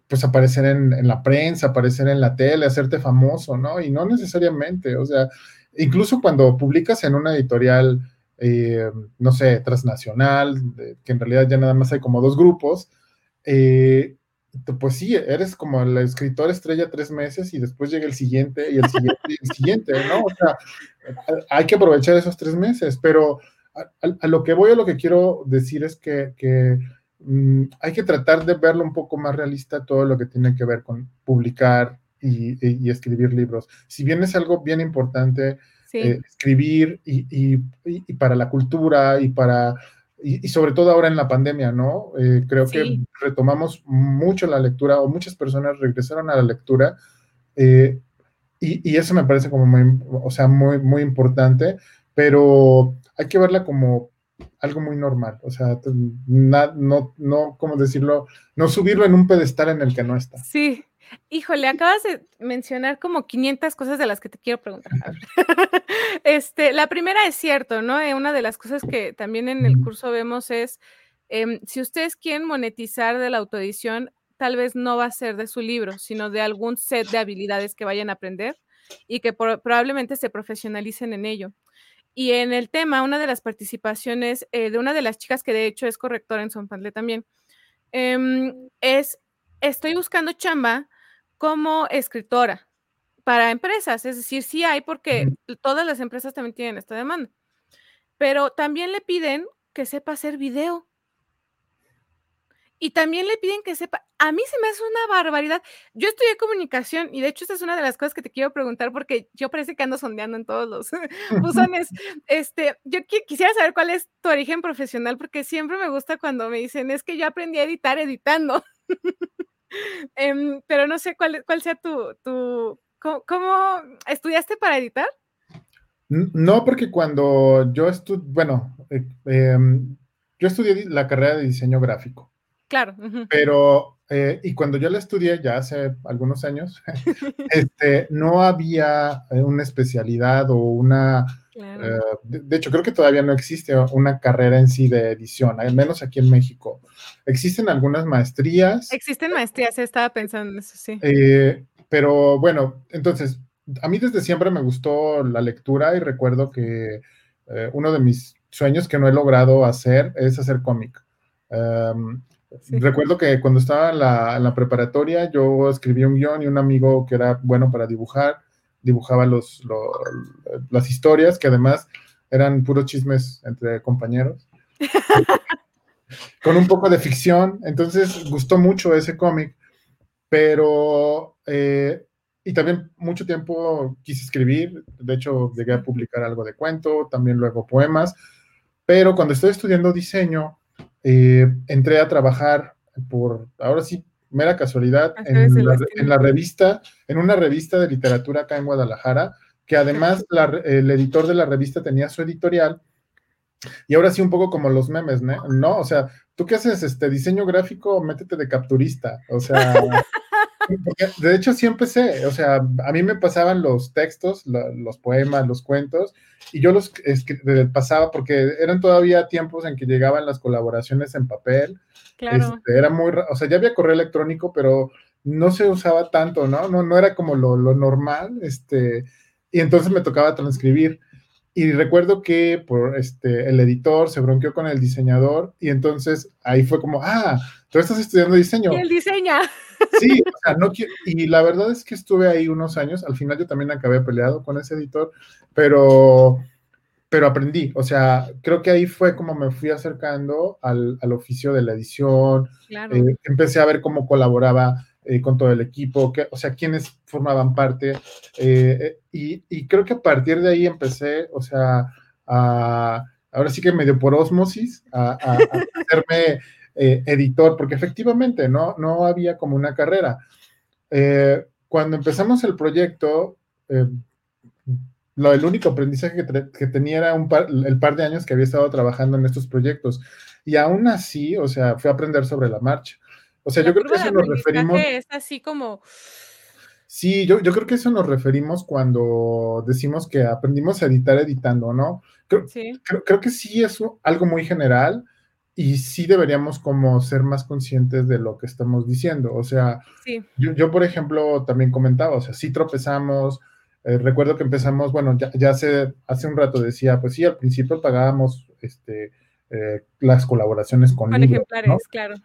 pues aparecer en, la prensa, aparecer en la tele, hacerte famoso, ¿no? Y no necesariamente, o sea, incluso cuando publicas en una editorial, eh, no sé, transnacional, que en realidad ya nada más hay como dos grupos, eh, pues sí, eres como el escritor estrella tres meses y después llega el siguiente y el siguiente y el siguiente, ¿no? O sea, hay que aprovechar esos tres meses, pero a, lo que voy, a lo que quiero decir es que, que Mm, hay que tratar de verlo un poco más realista todo lo que tiene que ver con publicar y, escribir libros. Si bien es algo bien importante eh, escribir y, para la cultura y para y, sobre todo ahora en la pandemia, ¿no? Eh, creo que retomamos mucho la lectura o muchas personas regresaron a la lectura eh, y, eso me parece como muy, o sea, muy, muy importante, pero hay que verla como algo muy normal, o sea, no, no, ¿cómo decirlo? No subirlo en un pedestal en el que no está. Sí, híjole, acabas de mencionar como 500 cosas de las que te quiero preguntar. este, la primera es cierto, ¿no? Eh, una de las cosas que también en el curso vemos es, em, si ustedes quieren monetizar de la autoedición, tal vez no va a ser de su libro, sino de algún set de habilidades que vayan a aprender y que probablemente se profesionalicen en ello. Y en el tema, una de las participaciones eh, de una de las chicas que de hecho es correctora en Sonpantle también, em, es, estoy buscando chamba como escritora para empresas, es decir, sí hay porque todas las empresas también tienen esta demanda, pero también le piden que sepa hacer video. Y también le piden que sepa, a mí se me hace una barbaridad. Yo estudié comunicación y de hecho esta es una de las cosas que te quiero preguntar porque yo parece que ando sondeando en todos los buzones. Este, yo quisiera saber cuál es tu origen profesional porque siempre me gusta cuando me dicen, es que yo aprendí a editar editando. Em, pero no sé cuál, cuál sea tu, tu ¿cómo, estudiaste para editar? No, porque cuando yo estudié, bueno, eh, em, yo estudié la carrera de diseño gráfico. Claro. Pero, eh, y cuando yo la estudié, ya hace algunos años, este, no había eh, una especialidad o una, eh, de, hecho, creo que todavía no existe una carrera en sí de edición, al menos aquí en México. Existen algunas maestrías. Existen maestrías, estaba pensando en eso, sí. pero bueno, entonces, a mí desde siempre me gustó la lectura y recuerdo que uno de mis sueños que no he logrado hacer es hacer cómic. Recuerdo que cuando estaba en la, preparatoria, yo escribí un guion y un amigo que era bueno para dibujar, dibujaba los, las historias, que además eran puros chismes entre compañeros. con un poco de ficción, entonces gustó mucho ese cómic, pero, eh, y también mucho tiempo quise escribir, de hecho llegué a publicar algo de cuento, también luego poemas, pero cuando estoy estudiando diseño, eh, entré a trabajar por, ahora sí, mera casualidad, en la, revista, en una revista de literatura acá en Guadalajara, que además el editor de la revista tenía su editorial, y ahora sí un poco como los memes, ¿no? O sea, tú qué haces, este diseño gráfico, métete de capturista, o sea, de hecho sí empecé, o sea, a mí me pasaban los textos, los poemas, los cuentos, y yo los pasaba porque eran todavía tiempos en que llegaban las colaboraciones en papel. Claro. Este, era muy, o sea, ya había correo electrónico, pero no se usaba tanto, ¿no? No, no era como lo, normal, este, y entonces me tocaba transcribir. Y recuerdo que por este, el editor se bronqueó con el diseñador y entonces ahí fue como, ah, tú estás estudiando diseño. Y él diseña. Sí, o sea, no quiero, y la verdad es que estuve ahí unos años, al final yo también acabé peleado con ese editor, pero, pero aprendí, o sea, creo que ahí fue como me fui acercando al, al oficio de la edición, eh, empecé a ver cómo colaboraba eh, con todo el equipo, que, o sea, quiénes formaban parte, eh, y, y, creo que a partir de ahí empecé, o sea, a, ahora sí que medio por osmosis, a, a, a hacerme eh, editor, porque efectivamente no, no había como una carrera. Eh, cuando empezamos el proyecto, eh, lo, el único aprendizaje que, tenía era un el par de años que había estado trabajando en estos proyectos. Y aún así, o sea, fue aprender sobre la marcha. O sea, yo creo que eso nos referimos. Es así como. Sí, yo, yo, creo que eso nos referimos cuando decimos que aprendimos a editar editando, ¿no? Creo, sí. creo, creo que sí es algo muy general y sí deberíamos como ser más conscientes de lo que estamos diciendo. O sea, yo, por ejemplo también comentaba, o sea, sí tropezamos, eh, recuerdo que empezamos, bueno, ya, hace, hace un rato decía, pues sí, al principio pagábamos este, eh, las colaboraciones con, con ejemplares, claro.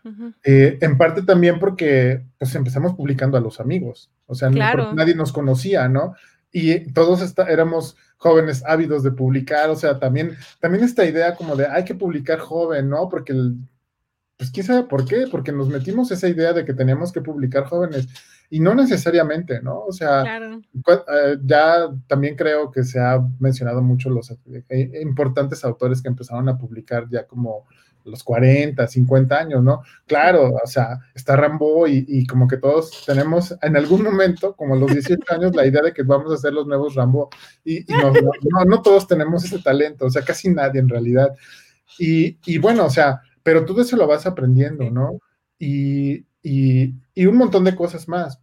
Eh, en parte también porque pues empezamos publicando a los amigos, o sea, nadie nos conocía, ¿no? Y todos éramos jóvenes ávidos de publicar, o sea, también, también esta idea como de hay que publicar joven, ¿no? Porque, pues quién sabe por qué, porque nos metimos esa idea de que teníamos que publicar jóvenes y no necesariamente, ¿no? O sea, eh, ya también creo que se ha mencionado mucho los eh, importantes autores que empezaron a publicar ya como los 40, 50 años, ¿no? Claro, o sea, está Rambo y, como que todos tenemos en algún momento, como a los 18 años, la idea de que vamos a ser los nuevos Rambo y, no, no, todos tenemos ese talento, o sea, casi nadie en realidad. Y, bueno, o sea, pero tú de eso lo vas aprendiendo, ¿no? Y, y un montón de cosas más.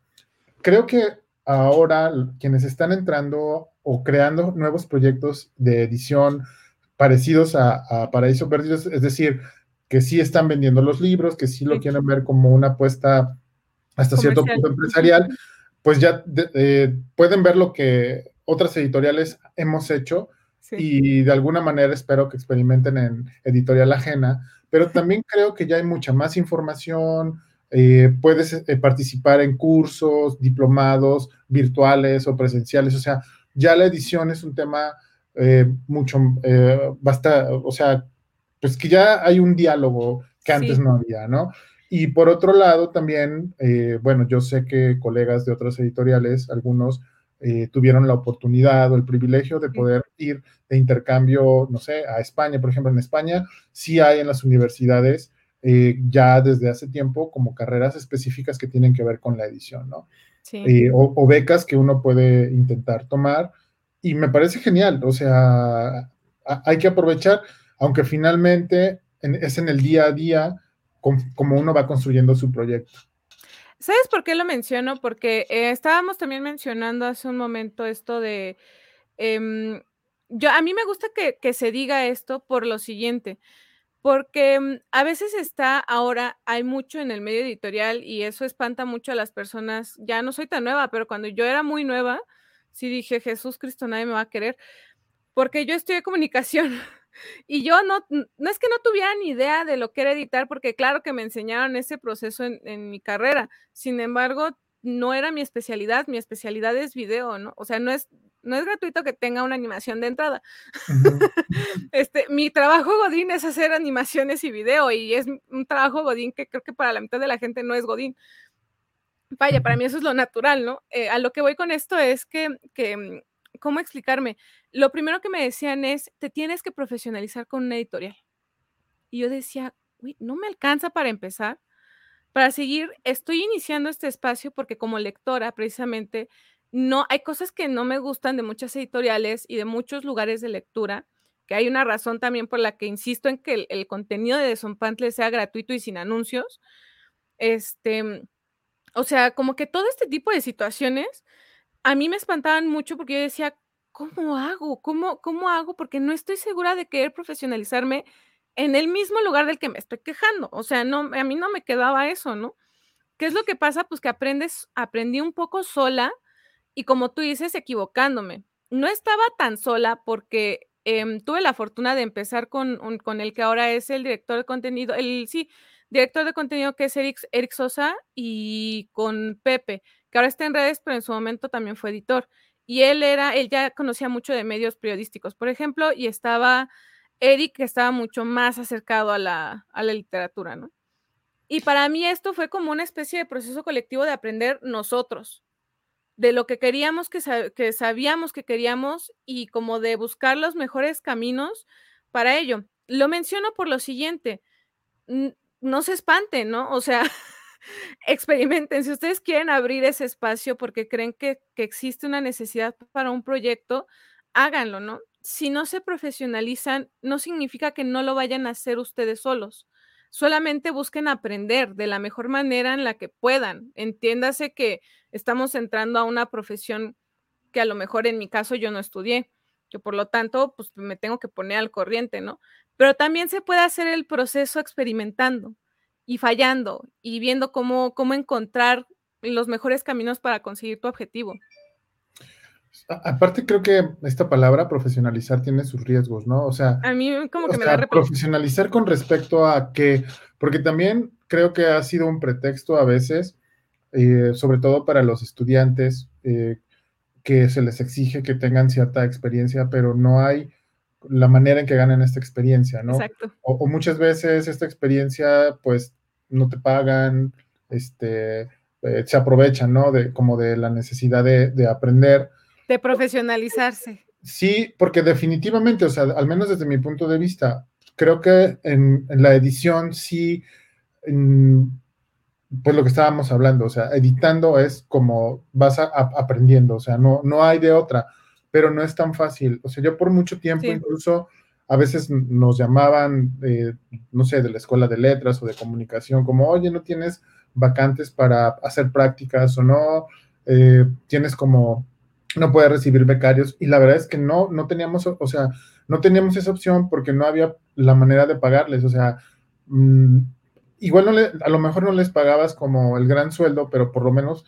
Creo que ahora quienes están entrando o creando nuevos proyectos de edición, parecidos a, Paraíso Perdido, es decir, que sí están vendiendo los libros, que sí lo quieren ver como una apuesta hasta cierto punto empresarial, pues ya eh, pueden ver lo que otras editoriales hemos hecho y de alguna manera espero que experimenten en editorial ajena, pero también creo que ya hay mucha más información, eh, puedes eh, participar en cursos, diplomados virtuales o presenciales, o sea, ya la edición es un tema eh, mucho, eh, basta, o sea, pues que ya hay un diálogo que antes no había, ¿no? Y por otro lado, también, eh, bueno, yo sé que colegas de otras editoriales, algunos tuvieron la oportunidad o el privilegio de poder ir de intercambio, no sé, a España. Por ejemplo, en España sí hay en las universidades ya desde hace tiempo como carreras específicas que tienen que ver con la edición, ¿no? Sí. o, becas que uno puede intentar tomar y me parece genial, o sea, hay que aprovechar, aunque finalmente es en el día a día como uno va construyendo su proyecto. ¿Sabes por qué lo menciono? Porque eh, estábamos también mencionando hace un momento esto de, em, yo, a mí me gusta que, se diga esto por lo siguiente, porque mm, a veces está ahora, hay mucho en el medio editorial y eso espanta mucho a las personas, ya no soy tan nueva, pero cuando yo era muy nueva, sí dije, Jesús Cristo, nadie me va a querer, porque yo estudié comunicación y yo no, no es que no tuviera ni idea de lo que era editar, porque claro que me enseñaron ese proceso en, en mi carrera. Sin embargo, no era mi especialidad, mi especialidad es video, ¿no? O sea, no es, no es gratuito que tenga una animación de entrada. este, mi trabajo Godín es hacer animaciones y video y es un trabajo Godín que creo que para la mitad de la gente no es Godín. Vaya, para mí eso es lo natural, ¿no? Eh, a lo que voy con esto es que, que, mm, ¿cómo explicarme? Lo primero que me decían es, te tienes que profesionalizar con una editorial. Y yo decía, uy, no me alcanza para empezar. Para seguir, estoy iniciando este espacio porque como lectora, precisamente, no, hay cosas que no me gustan de muchas editoriales y de muchos lugares de lectura, que hay una razón también por la que insisto en que el, contenido de Desompantle sea gratuito y sin anuncios. Este, o sea, como que todo este tipo de situaciones a mí me espantaban mucho porque yo decía, ¿cómo hago? ¿Cómo, cómo hago? Porque no estoy segura de querer profesionalizarme en el mismo lugar del que me estoy quejando. O sea, no, a mí no me quedaba eso, ¿no? ¿Qué es lo que pasa? Pues que aprendes, aprendí un poco sola y como tú dices, equivocándome. No estaba tan sola porque em, tuve la fortuna de empezar con, con el que ahora es el director de contenido, el sí, director de contenido que es Eric, Sosa y con Pepe, que ahora está en redes, pero en su momento también fue editor. Y él era, él ya conocía mucho de medios periodísticos, por ejemplo, y estaba Eric, que estaba mucho más acercado a la, a la literatura, ¿no? Y para mí esto fue como una especie de proceso colectivo de aprender nosotros, de lo que queríamos, que, que sabíamos que queríamos y como de buscar los mejores caminos para ello. Lo menciono por lo siguiente, no se espanten, ¿no? O sea, experimenten. Si ustedes quieren abrir ese espacio porque creen que, que, existe una necesidad para un proyecto, háganlo, ¿no? Si no se profesionalizan, no significa que no lo vayan a hacer ustedes solos solamente busquen aprender de la mejor manera en la que puedan. Entiéndase que estamos entrando a una profesión que a lo mejor en mi caso yo no estudié, que por lo tanto pues me tengo que poner al corriente, ¿no? Pero también se puede hacer el proceso experimentando y fallando y viendo cómo, cómo encontrar los mejores caminos para conseguir tu objetivo. Aparte creo que esta palabra profesionalizar tiene sus riesgos, ¿no? O sea, a mí como que me da profesionalizar con respecto a que, porque también creo que ha sido un pretexto a veces, eh, sobre todo para los estudiantes, eh, que se les exige que tengan cierta experiencia, pero no hay la manera en que ganen esta experiencia, ¿no? Exacto. O, muchas veces esta experiencia, pues, no te pagan, este, eh, se aprovechan, ¿no? De, como de la necesidad de, de aprender de profesionalizarse. Sí, porque definitivamente, o sea, al menos desde mi punto de vista, creo que en, la edición sí, pues lo que estábamos hablando, o sea, editando es como vas aprendiendo, o sea, no, no hay de otra, pero no es tan fácil. O sea, yo por mucho tiempo incluso a veces nos llamaban, no sé, de la escuela de letras o de comunicación, como, oye, no tienes vacantes para hacer prácticas o no, eh, tienes como no puede recibir becarios y la verdad es que no, no teníamos, o sea, no teníamos esa opción porque no había la manera de pagarles, o sea, mm, igual no le, a lo mejor no les pagabas como el gran sueldo, pero por lo menos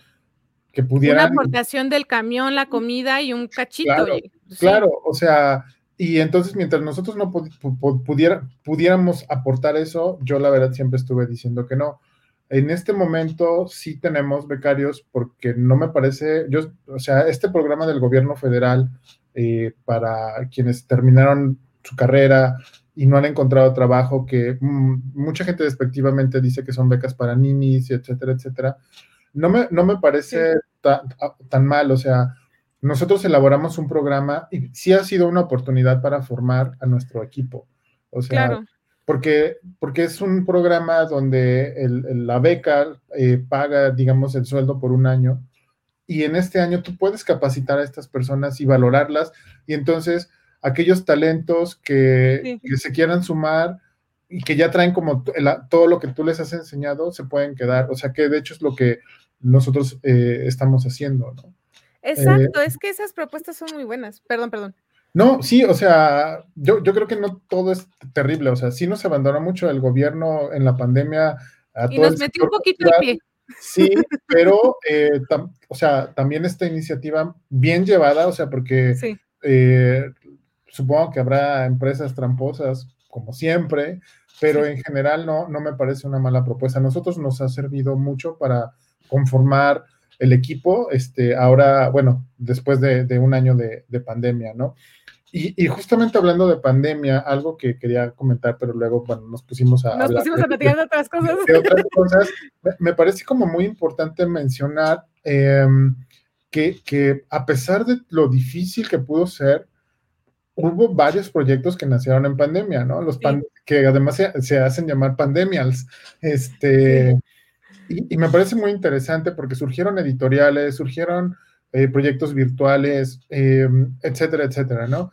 que pudieran... Una aportación del camión, la comida y un cachito. Claro, claro o sea, y entonces mientras nosotros no pudiera, pudiéramos aportar eso, yo la verdad siempre estuve diciendo que no. En este momento sí tenemos becarios porque no me parece, yo, o sea, este programa del gobierno federal eh, para quienes terminaron su carrera y no han encontrado trabajo, que mm, mucha gente despectivamente dice que son becas para ninis, etcétera, etcétera, no me, no me parece tan, mal, o sea, nosotros elaboramos un programa y sí ha sido una oportunidad para formar a nuestro equipo. O sea, porque, porque es un programa donde la beca eh, paga, digamos, el sueldo por un año y en este año tú puedes capacitar a estas personas y valorarlas y entonces aquellos talentos que, se quieran sumar y que ya traen como todo lo que tú les has enseñado se pueden quedar, o sea que de hecho es lo que nosotros eh, estamos haciendo, ¿no? Exacto, eh, es que esas propuestas son muy buenas. Perdón, perdón. No, sí, o sea, yo, yo creo que no todo es terrible, o sea, sí nos abandonó mucho el gobierno en la pandemia. y nos metió un poquito el pie. Sí, pero, eh, o sea, también esta iniciativa bien llevada, o sea, porque eh, supongo que habrá empresas tramposas, como siempre, pero en general no, no me parece una mala propuesta. A nosotros nos ha servido mucho para conformar el equipo, este, ahora, bueno, después de, un año de, pandemia, ¿no? Y, justamente hablando de pandemia, algo que quería comentar, pero luego, bueno, nos pusimos a... Nos pusimos a platicar de otras cosas. otras cosas. Me, parece como muy importante mencionar em, que, que, a pesar de lo difícil que pudo ser, hubo varios proyectos que nacieron en pandemia, ¿no? Los que además se, hacen llamar pandemials. Este, y, me parece muy interesante porque surgieron editoriales, surgieron eh, proyectos virtuales, em, etcétera, etcétera, ¿no?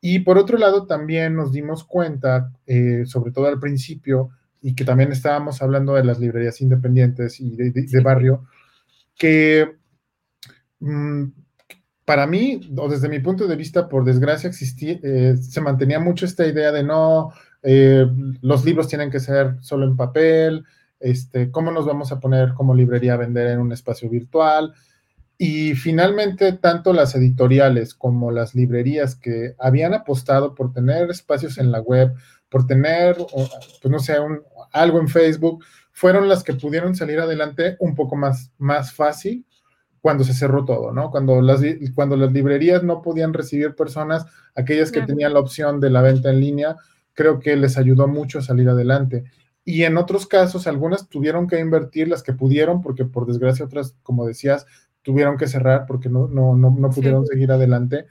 Y por otro lado, también nos dimos cuenta, eh, sobre todo al principio, y que también estábamos hablando de las librerías independientes y de, barrio, que mm, para mí, o desde mi punto de vista, por desgracia, existía, eh, se mantenía mucho esta idea de no, los libros tienen que ser solo en papel, este, cómo nos vamos a poner como librería a vender en un espacio virtual. Y finalmente, tanto las editoriales como las librerías que habían apostado por tener espacios en la web, por tener, pues no sé, algo en Facebook, fueron las que pudieron salir adelante un poco más, más fácil cuando se cerró todo, ¿no? Cuando las, cuando las librerías no podían recibir personas, aquellas que tenían la opción de la venta en línea, creo que les ayudó mucho a salir adelante y en otros casos algunas tuvieron que invertir las que pudieron porque por desgracia otras, como decías, tuvieron que cerrar porque no, no, no, pudieron seguir adelante.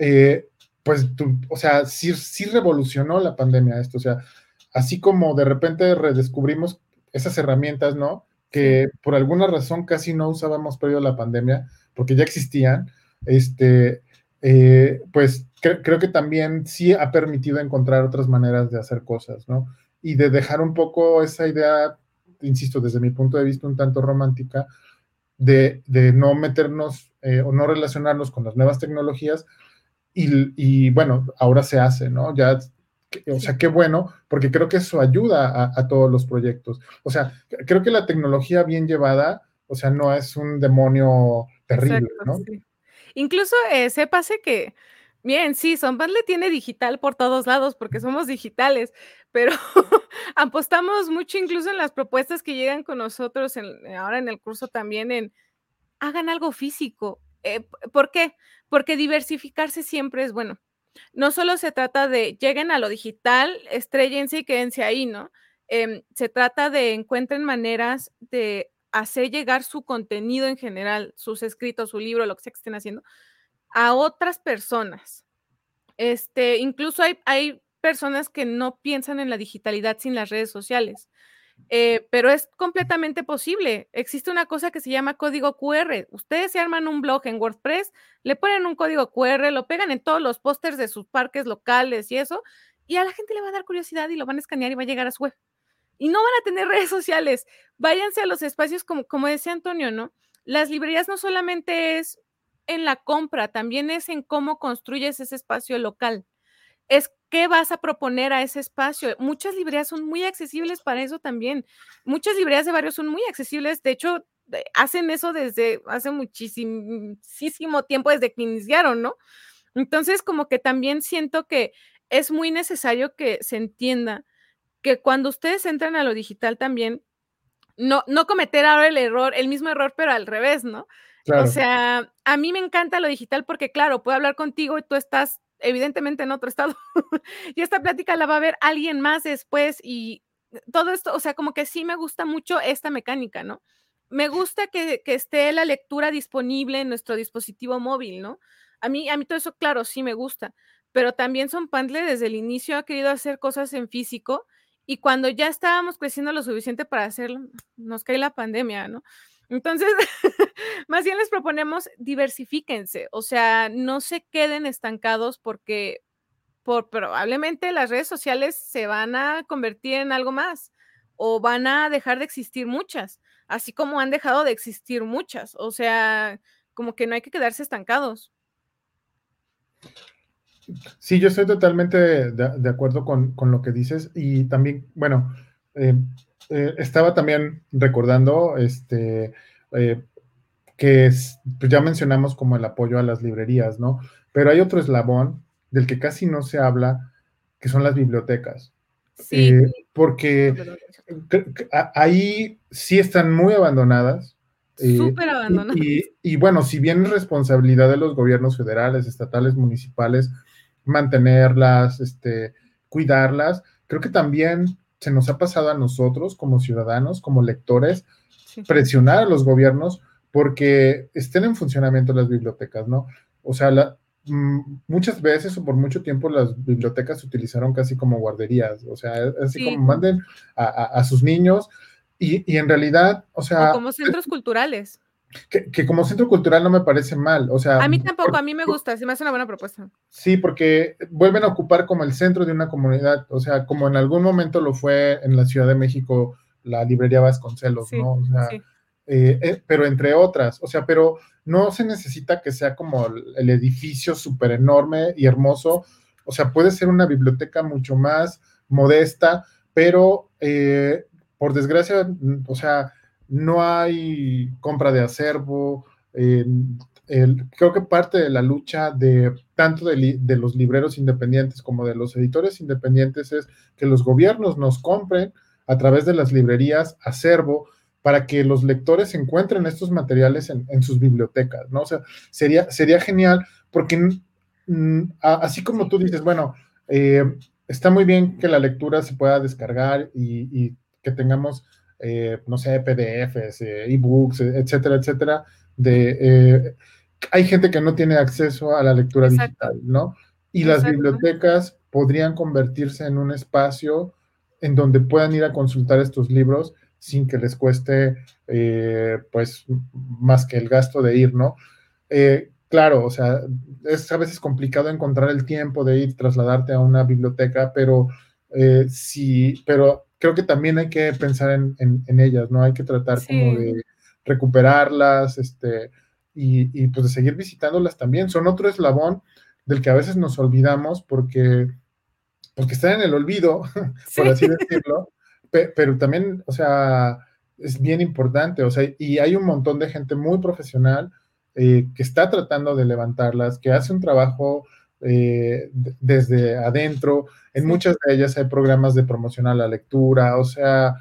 Eh, pues, o sea, sí, sí revolucionó la pandemia esto, o sea, así como de repente redescubrimos esas herramientas, ¿no? Que por alguna razón casi no usábamos previo a la pandemia, porque ya existían, este, eh, pues creo que también sí ha permitido encontrar otras maneras de hacer cosas, ¿no? Y de dejar un poco esa idea, insisto, desde mi punto de vista un tanto romántica, de, no meternos eh, o no relacionarnos con las nuevas tecnologías y, bueno, ahora se hace, ¿no? Ya, o sea, qué bueno, porque creo que eso ayuda a, todos los proyectos. O sea, creo que la tecnología bien llevada, o sea, no es un demonio terrible, ¿no? Incluso eh, sépase que Bien, sí, le tiene digital por todos lados porque somos digitales, pero apostamos mucho incluso en las propuestas que llegan con nosotros ahora en el curso también en hagan algo físico. Eh, ¿Por qué? Porque diversificarse siempre es bueno. No solo se trata de lleguen a lo digital, estrellense y quédense ahí, ¿no? Em, se trata de encuentren maneras de hacer llegar su contenido en general, sus escritos, su libro, lo que sea que estén haciendo, a otras personas. Este, incluso hay, hay personas que no piensan en la digitalidad sin las redes sociales, eh, pero es completamente posible. Existe una cosa que se llama código QR. Ustedes se arman un blog en WordPress, le ponen un código QR, lo pegan en todos los pósters de sus parques locales y eso, y a la gente le va a dar curiosidad y lo van a escanear y va a llegar a su web. Y no van a tener redes sociales. Váyanse a los espacios, como, como decía Antonio, ¿no? Las librerías no solamente es en la compra, también es en cómo construyes ese espacio local. Es qué vas a proponer a ese espacio. Muchas librerías son muy accesibles para eso también. Muchas librerías de barrio son muy accesibles. De hecho, hacen eso desde hace muchísimo tiempo, desde que iniciaron, ¿no? Entonces, como que también siento que es muy necesario que se entienda que cuando ustedes entran a lo digital también, no, no cometer ahora el error, el mismo error, pero al revés, ¿no? O sea, a mí me encanta lo digital porque, claro, puedo hablar contigo y tú estás evidentemente en otro estado. y esta plática la va a ver alguien más después y todo esto, o sea, como que sí me gusta mucho esta mecánica, ¿no? Me gusta que, esté la lectura disponible en nuestro dispositivo móvil, ¿no? A mí, a mí todo eso, claro, sí me gusta, pero también Son Pantle desde el inicio ha querido hacer cosas en físico y cuando ya estábamos creciendo lo suficiente para hacerlo, nos cae la pandemia, ¿no? Entonces, más bien les proponemos diversifíquense, o sea, no se queden estancados porque por, probablemente las redes sociales se van a convertir en algo más o van a dejar de existir muchas, así como han dejado de existir muchas, o sea, como que no hay que quedarse estancados. Sí, yo estoy totalmente de, acuerdo con, lo que dices y también, bueno, eh, eh, estaba también recordando este, eh, que es, pues ya mencionamos como el apoyo a las librerías, ¿no? Pero hay otro eslabón del que casi no se habla, que son las bibliotecas. Sí. Eh, porque ahí sí están muy abandonadas. Súper abandonadas. Y, bueno, si bien es responsabilidad de los gobiernos federales, estatales, municipales, mantenerlas, este, cuidarlas, creo que también se nos ha pasado a nosotros como ciudadanos, como lectores, presionar a los gobiernos porque estén en funcionamiento las bibliotecas, ¿no? O sea, la, Mm, muchas veces o por mucho tiempo las bibliotecas se utilizaron casi como guarderías, o sea, así como manden a, sus niños y, en realidad, o sea... como centros culturales. Que, como centro cultural no me parece mal, o sea... A mí tampoco, a mí me gusta, se me hace una buena propuesta. Sí, porque vuelven a ocupar como el centro de una comunidad, o sea, como en algún momento lo fue en la Ciudad de México la librería Vasconcelos, ¿no? O sea, eh, eh, pero entre otras, o sea, pero no se necesita que sea como el edificio súper enorme y hermoso, o sea, puede ser una biblioteca mucho más modesta, pero eh, por desgracia, o sea, no hay compra de acervo. creo que parte de la lucha de tanto de, los libreros independientes como de los editores independientes es que los gobiernos nos compren a través de las librerías acervo para que los lectores encuentren estos materiales en, sus bibliotecas, ¿no? O sea, sería, sería genial porque así como tú dices, bueno, eh, está muy bien que la lectura se pueda descargar y, que tengamos, eh, no sé, PDFs, eh, ebooks, etcétera, etcétera, de... hay gente que no tiene acceso a la lectura digital, ¿no? Y las bibliotecas podrían convertirse en un espacio en donde puedan ir a consultar estos libros sin que les cueste eh, pues más que el gasto de ir, ¿no? Eh, claro, o sea, es a veces complicado encontrar el tiempo de ir, trasladarte a una biblioteca, pero eh, sí, pero creo que también hay que pensar en, ellas, ¿no? Hay que tratar como de recuperarlas, este, y, pues de seguir visitándolas también. Son otro eslabón del que a veces nos olvidamos porque, porque están en el olvido, por así decirlo, pero también, o sea, es bien importante, o sea, y hay un montón de gente muy profesional eh, que está tratando de levantarlas, que hace un trabajo eh, desde adentro. En muchas de ellas hay programas de promoción a la lectura, o sea,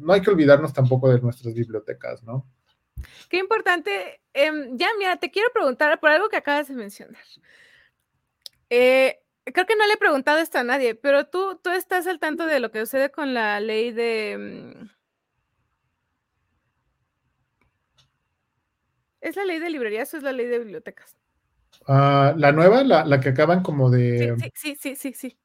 no hay que olvidarnos tampoco de nuestras bibliotecas, ¿no? Qué importante. Em, ya, mira, te quiero preguntar por algo que acabas de mencionar. Eh, creo que no le he preguntado esto a nadie, pero tú, tú estás al tanto de lo que sucede con la ley de... Mm, ¿Es la ley de librerías o es la ley de bibliotecas? Ah, la nueva, la, que acaban como de... Sí, sí, sí, sí,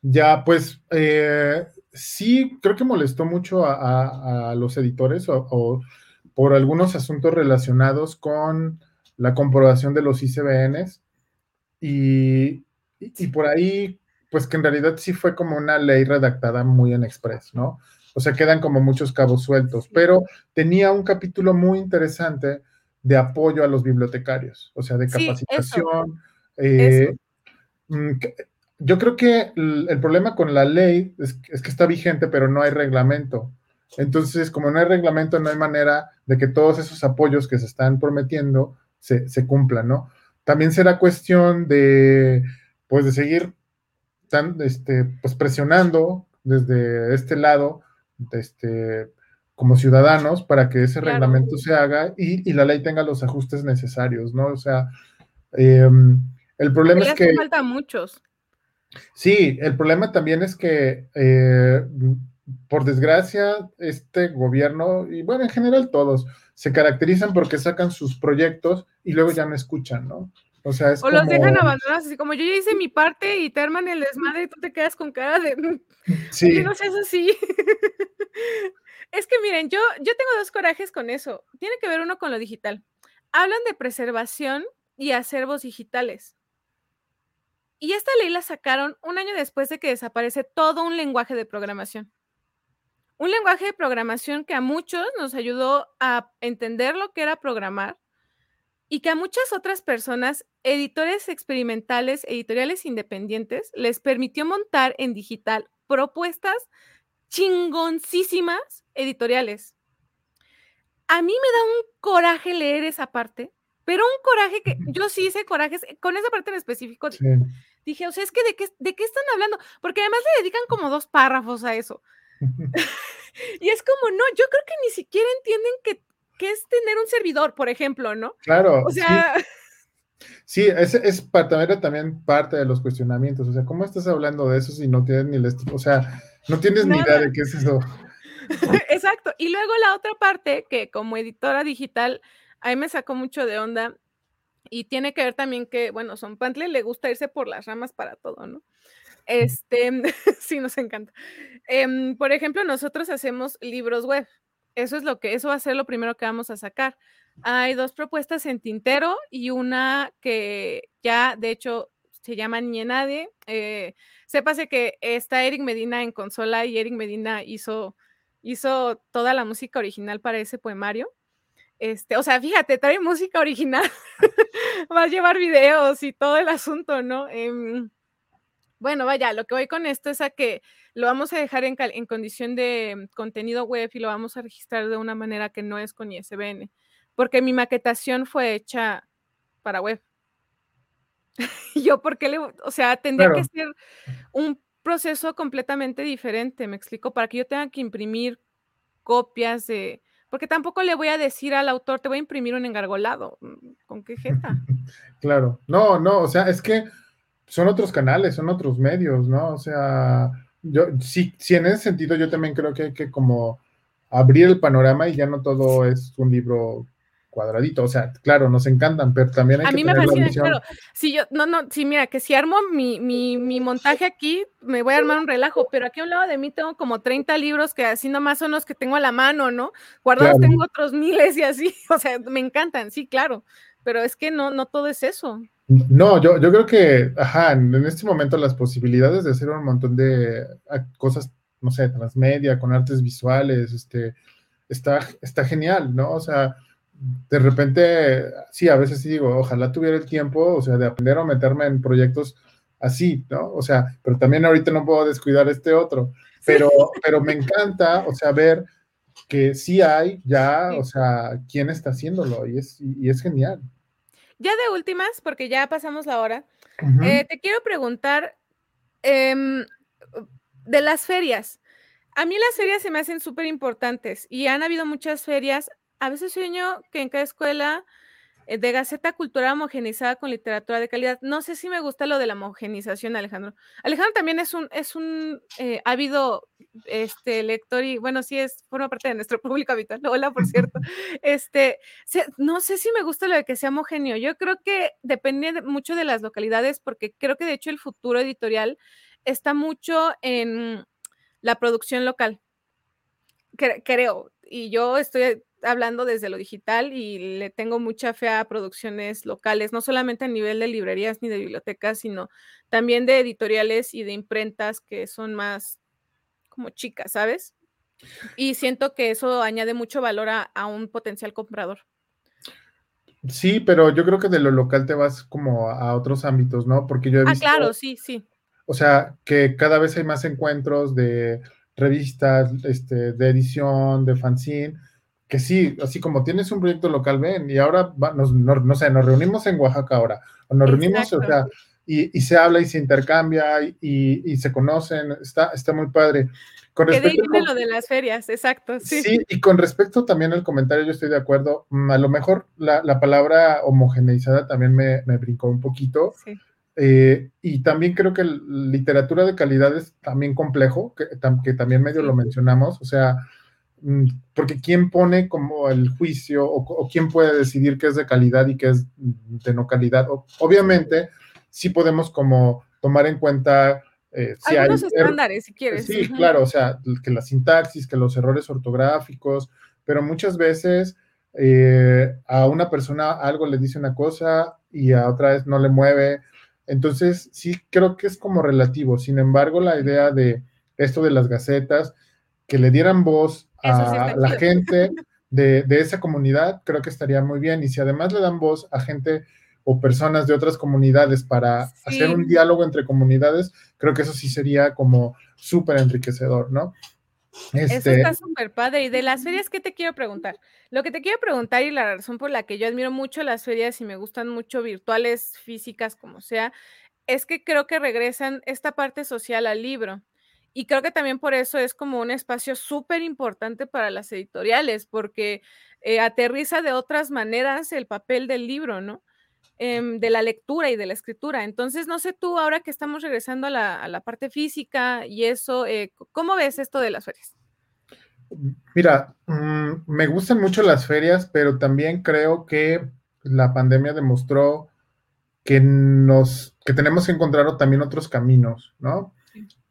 Ya, pues eh, sí, creo que molestó mucho a, los editores o, por algunos asuntos relacionados con la comprobación de los ICBNs. Y, y, por ahí, pues que en realidad sí fue como una ley redactada muy en express, ¿no? O sea, quedan como muchos cabos sueltos, pero tenía un capítulo muy interesante de apoyo a los bibliotecarios, o sea, de capacitación. Eh, mm, yo creo que el, problema con la ley es, que está vigente, pero no hay reglamento. Entonces, como no hay reglamento, no hay manera de que todos esos apoyos que se están prometiendo se, se cumplan, ¿no? También será cuestión de pues de seguir tan, este, pues presionando desde este lado, este, como ciudadanos, para que ese reglamento se haga y, la ley tenga los ajustes necesarios, ¿no? O sea, em, el problema es que... falta muchos. Sí, el problema también es que, eh, por desgracia, este gobierno, y bueno, en general todos, se caracterizan porque sacan sus proyectos y luego ya no escuchan, ¿no? O sea, es O los dejan abandonados, así como yo ya hice mi parte y te arman el desmadre y tú te quedas con cara de. Mm, sí. no seas así. es que miren, yo, yo tengo dos corajes con eso. Tiene que ver uno con lo digital. Hablan de preservación y acervos digitales. Y esta ley la sacaron un año después de que desaparece todo un lenguaje de programación. Un lenguaje de programación que a muchos nos ayudó a entender lo que era programar y que a muchas otras personas, editores experimentales, editoriales independientes, les permitió montar en digital propuestas chingoncísimas editoriales. A mí me da un coraje leer esa parte pero un coraje que yo sí hice corajes con esa parte en específico. Dije, o sea, es que de qué, de qué están hablando, porque además le dedican como dos párrafos a eso. y es como, no, yo creo que ni siquiera entienden que, es tener un servidor, por ejemplo, ¿no? Claro. O sea. Sí. es, es también parte de los cuestionamientos. O sea, ¿cómo estás hablando de eso si no tienes ni el o sea, no tienes ni idea de qué es eso? Exacto. Y luego la otra parte, que como editora digital, a mí me sacó mucho de onda y tiene que ver también que, bueno, Son Pantle le gusta irse por las ramas para todo, ¿no? Este, sí, nos encanta. Em, por ejemplo, nosotros hacemos libros web. Eso es lo que, eso va a ser lo primero que vamos a sacar. Hay dos propuestas en tintero y una que ya, de hecho, se llama Ni Nadie. Eh, sépase que está Eric Medina en consola y Eric Medina hizo, hizo toda la música original para ese poemario. Este, o sea, fíjate, trae música original, va a llevar videos y todo el asunto, ¿no? Em, bueno, vaya, lo que voy con esto es a que lo vamos a dejar en, en, condición de contenido web y lo vamos a registrar de una manera que no es con ISBN, porque mi maquetación fue hecha para web. Yo, porque le, o sea, tendría que ser un proceso completamente diferente, me explico, para que yo tenga que imprimir copias de, porque tampoco le voy a decir al autor, te voy a imprimir un engargolado. Mm, ¿Con qué jeta? claro, no, no, o sea, es que son otros canales, son otros medios, ¿no? O sea, yo sí, sí, en ese sentido yo también creo que hay que como abrir el panorama y ya no todo es un libro cuadradito. O sea, claro, nos encantan, pero también hay a que mí me fascina, claro. Si yo, no, no, sí, mira, que si armo mi, mi, mi, montaje aquí, me voy a armar un relajo, pero aquí a un lado de mí tengo como 30 libros que así nomás son los que tengo a la mano, ¿no? Guardados tengo otros miles y así, o sea, me encantan, sí, claro, pero es que no, no todo es eso. No, yo, yo creo que, ajá, en este momento las posibilidades de hacer un montón de ah, cosas, no sé, transmedia, con artes visuales, este, está, está genial, ¿no? O sea, de repente, sí, a veces sí digo, ojalá tuviera el tiempo, o sea, de aprender a meterme en proyectos así, ¿no? O sea, pero también ahorita no puedo descuidar este otro, pero, pero me encanta, o sea, ver que sí hay ya, o sea, quién está haciéndolo y es, y, es genial. Ya de últimas, porque ya pasamos la hora, eh, te quiero preguntar em, de las ferias. A mí las ferias se me hacen súper importantes y han habido muchas ferias a veces sueño que en cada escuela eh, de Gaceta Cultural homogenizada con literatura de calidad. No sé si me gusta lo de la homogenización, Alejandro. Alejandro también es un, es un eh, ávido este, lector y, bueno, sí es, forma parte de nuestro público habitual. Hola, por cierto. Este, no sé si me gusta lo de que sea homogéneo. Yo creo que depende mucho de las localidades, porque creo que de hecho el futuro editorial está mucho en la producción local. creo, y yo estoy hablando desde lo digital y le tengo mucha fe a producciones locales, no solamente a nivel de librerías ni de bibliotecas, sino también de editoriales y de imprentas que son más como chicas, ¿sabes? Y siento que eso añade mucho valor a, un potencial comprador. Sí, pero yo creo que de lo local te vas como a otros ámbitos, ¿no? Porque yo he visto... Ah, claro, sí, sí. O sea, que cada vez hay más encuentros de revistas, este, de edición, de fanzine, que sí, así como tienes un proyecto local, ven, y ahora nos, no, sé, nos reunimos en Oaxaca ahora, o nos reunimos, o sea, y, se habla y se intercambia y, y, se conocen, está, está muy padre. Con que de lo de las ferias, exacto. Sí. sí, y con respecto también al comentario, yo estoy de acuerdo, mm, a lo mejor la, la palabra homogeneizada también me, me brincó un poquito. Sí. Eh, y también creo que literatura de calidad es también complejo, que, que también medio lo mencionamos, o sea, porque quién pone como el juicio o, quién puede decidir qué es de calidad y qué es de no calidad. obviamente, sí podemos como tomar en cuenta eh, si algunos er estándares, si quieres. Sí, claro, o sea, que la sintaxis, que los errores ortográficos, pero muchas veces eh, a una persona algo le dice una cosa y a otra vez no le mueve. Entonces, sí, creo que es como relativo. Sin embargo, la idea de esto de las gacetas, que le dieran voz a la gente de, esa comunidad, creo que estaría muy bien. Y si además le dan voz a gente o personas de otras comunidades para hacer un diálogo entre comunidades, creo que eso sí sería como súper enriquecedor, ¿no? Eso está este súper padre. Y de las ferias, ¿qué te quiero preguntar? Lo que te quiero preguntar y la razón por la que yo admiro mucho las ferias y me gustan mucho virtuales, físicas, como sea, es que creo que regresan esta parte social al libro. Y creo que también por eso es como un espacio súper importante para las editoriales, porque eh, aterriza de otras maneras el papel del libro, ¿no? Em, de la lectura y de la escritura. Entonces, no sé tú, ahora que estamos regresando a la, parte física y eso, eh, ¿cómo ves esto de las ferias? Mira, mm, me gustan mucho las ferias, pero también creo que la pandemia demostró que nos, que tenemos que encontrar también otros caminos, ¿no?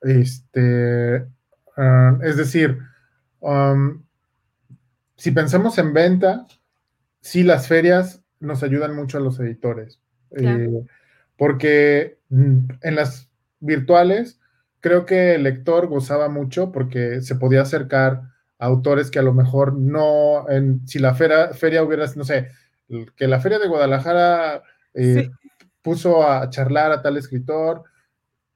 Este, ah, es decir, um, si pensamos en venta, sí, las ferias nos ayudan mucho a los editores. Eh, porque mm, en las virtuales creo que el lector gozaba mucho porque se podía acercar a autores que a lo mejor no, en, si la feria, feria hubiera, no sé, que la feria de Guadalajara eh, puso a charlar a tal escritor,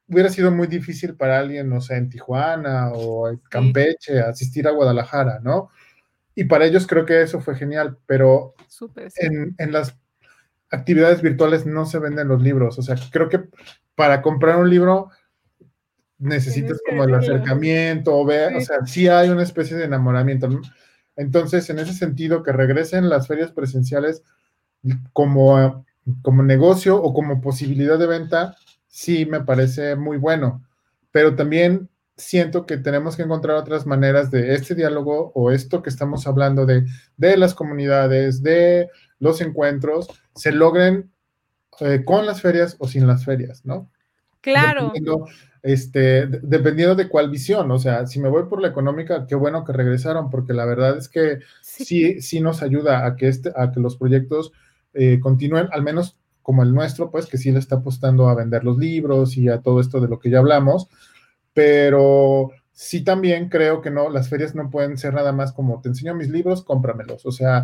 hubiera sido muy difícil para alguien, no sé, en Tijuana o en Campeche asistir a Guadalajara, ¿no? Y para ellos creo que eso fue genial, pero en, en, las actividades virtuales no se venden los libros. O sea, creo que para comprar un libro necesitas como el acercamiento, o ver, o sea, sí hay una especie de enamoramiento. Entonces, en ese sentido, que regresen las ferias presenciales como, como negocio o como posibilidad de venta, sí me parece muy bueno. Pero también siento que tenemos que encontrar otras maneras de este diálogo o esto que estamos hablando de, de las comunidades, de los encuentros, se logren eh, con las ferias o sin las ferias, ¿no? Claro. Dependiendo, este, dependiendo de cuál visión, o sea, si me voy por la económica, qué bueno que regresaron, porque la verdad es que sí, sí, nos ayuda a que, este, a que los proyectos eh, continúen, al menos como el nuestro, pues que sí le está apostando a vender los libros y a todo esto de lo que ya hablamos, pero sí también creo que no, las ferias no pueden ser nada más como te enseño mis libros, cómpramelos. O sea,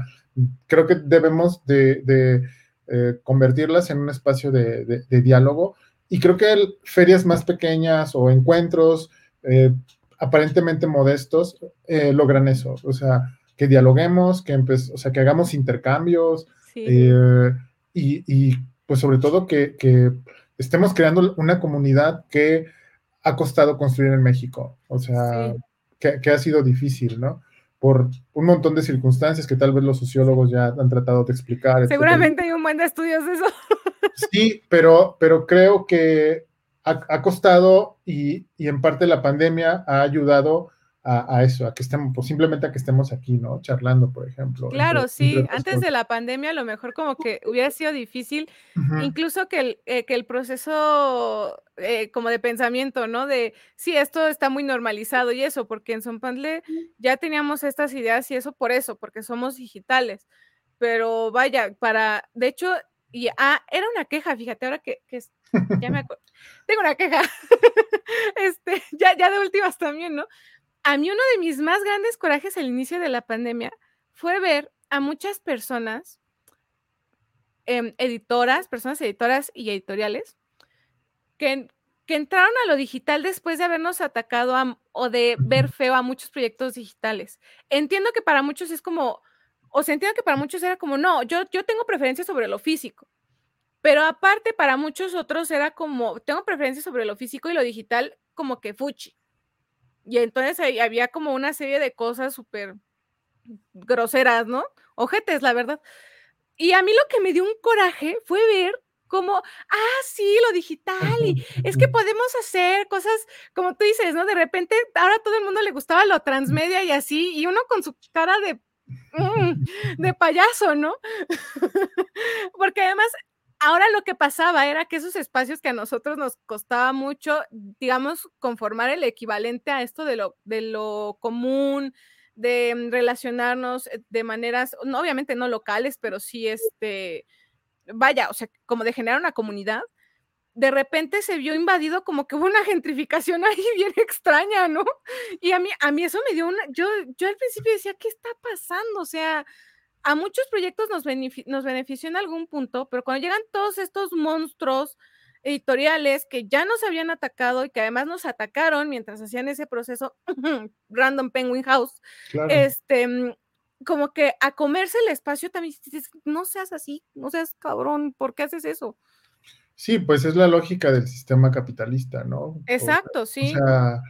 creo que debemos de, eh, convertirlas en un espacio de, diálogo y creo que ferias más pequeñas o encuentros eh, aparentemente modestos eh, logran eso. O sea, que dialoguemos, que, o sea, que hagamos intercambios y, pues sobre todo que, que estemos creando una comunidad que ha costado construir en México. O sea, que, ha sido difícil, ¿no? Por un montón de circunstancias que tal vez los sociólogos ya han tratado de explicar. Seguramente hay un buen de estudios de eso. Sí, pero, pero creo que ha, costado y, y, en parte la pandemia ha ayudado a, eso, a que estemos, pues simplemente a que estemos aquí, ¿no? Charlando, por ejemplo. Claro, sí, antes de la pandemia a lo mejor como que hubiera sido difícil, incluso que el, eh, que el proceso eh, como de pensamiento, ¿no? De, sí, esto está muy normalizado y eso, porque en Zompandle ya teníamos estas ideas y eso por eso, porque somos digitales. Pero vaya, para, de hecho, y ah, era una queja, fíjate, ahora que, que ya me acuerdo, tengo una queja, este, ya, ya de últimas también, ¿no? A mí uno de mis más grandes corajes al inicio de la pandemia fue ver a muchas personas, em, editoras, personas editoras y editoriales, que, que, entraron a lo digital después de habernos atacado o de ver feo a muchos proyectos digitales. Entiendo que para muchos es como, o se entiende que para muchos era como, no, yo, yo tengo preferencia sobre lo físico. Pero aparte, para muchos otros era como, tengo preferencia sobre lo físico y lo digital como que fuchi. Y entonces había como una serie de cosas súper groseras, ¿no? Ojetes, la verdad. Y a mí lo que me dio un coraje fue ver como, ah, sí, lo digital, y es que podemos hacer cosas, como tú dices, ¿no? De repente, ahora todo el mundo le gustaba lo transmedia y así, y uno con su cara de, mm, de payaso, ¿no? Porque además ahora lo que pasaba era que esos espacios que a nosotros nos costaba mucho, digamos, conformar el equivalente a esto de lo, de lo común, de mm, relacionarnos eh, de maneras, obviamente no locales, pero sí, este, vaya, o sea, como de generar una comunidad, de repente se vio invadido como que hubo una gentrificación ahí bien extraña, ¿no? Y a mí, a mí eso me dio una, yo, yo al principio decía, ¿qué está pasando? O sea, a muchos proyectos nos, nos benefició en algún punto, pero cuando llegan todos estos monstruos editoriales que ya nos habían atacado y que además nos atacaron mientras hacían ese proceso, Random Penguin House, este, mm, como que a comerse el espacio también no seas así, no seas cabrón, ¿por qué haces eso? Sí, pues es la lógica del sistema capitalista, ¿no? Exacto, sí. O sea,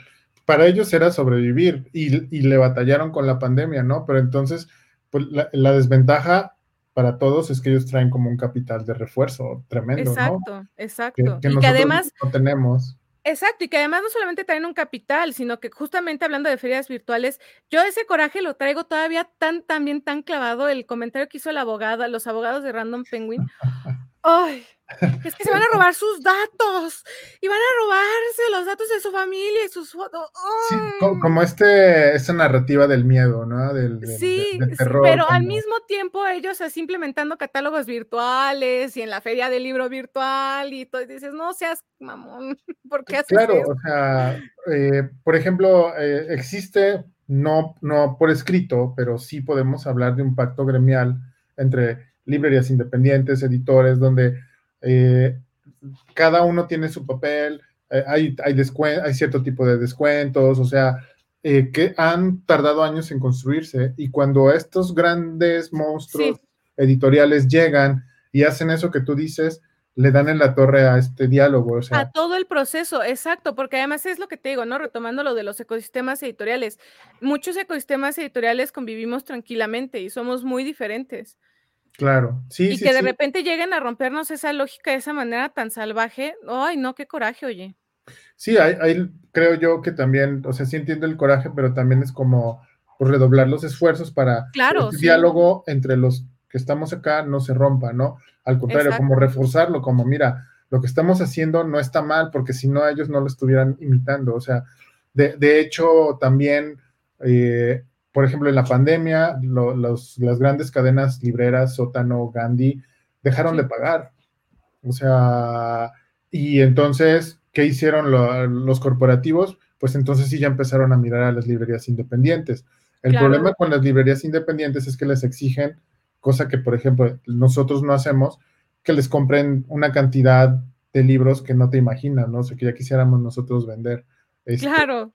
para ellos era sobrevivir y, le batallaron con la pandemia, ¿no? Pero entonces, pues la, desventaja para todos es que ellos traen como un capital de refuerzo tremendo, exacto, ¿no? Exacto, exacto. y que además no tenemos. Exacto, y que además no solamente traen un capital, sino que justamente hablando de ferias virtuales, yo ese coraje lo traigo todavía tan, también tan clavado, el comentario que hizo la abogada, los abogados de Random Penguin. ¡Ay! Es que se van a robar sus datos y van a robarse los datos de su familia y sus fotos. Sí, como este, esta narrativa del miedo, ¿no? Del, sí, pero al mismo tiempo ellos así implementando catálogos virtuales y en la feria del libro virtual y todo, y dices, no seas mamón, ¿por qué haces Claro, o sea, eh, por ejemplo, eh, existe, no, no por escrito, pero sí podemos hablar de un pacto gremial entre librerías independientes, editores, donde eh, cada uno tiene su papel, eh, hay, hay, hay cierto tipo de descuentos, o sea, eh, que han tardado años en construirse y cuando estos grandes monstruos editoriales llegan y hacen eso que tú dices, le dan en la torre a este diálogo. O sea, a todo el proceso, exacto, porque además es lo que te digo, ¿no? Retomando lo de los ecosistemas editoriales. Muchos ecosistemas editoriales convivimos tranquilamente y somos muy diferentes. Claro, sí. Y que de repente lleguen a rompernos esa lógica de esa manera tan salvaje. Ay, no, qué coraje, oye. Sí, ahí, creo yo que también, o sea, sí entiendo el coraje, pero también es como pues, redoblar los esfuerzos para que el diálogo entre los que estamos acá no se rompa, ¿no? Al contrario, como reforzarlo, como mira, lo que estamos haciendo no está mal, porque si no ellos no lo estuvieran imitando. O sea, de, de hecho, también eh, por ejemplo, en la pandemia, las grandes cadenas libreras, Sótano, Gandhi, dejaron de pagar. O sea, y entonces, ¿qué hicieron los corporativos? Pues entonces sí ya empezaron a mirar a las librerías independientes. El problema con las librerías independientes es que les exigen, cosa que, por ejemplo, nosotros no hacemos, que les compren una cantidad de libros que no te imaginas, ¿no? O sea, que ya quisiéramos nosotros vender. Este, claro.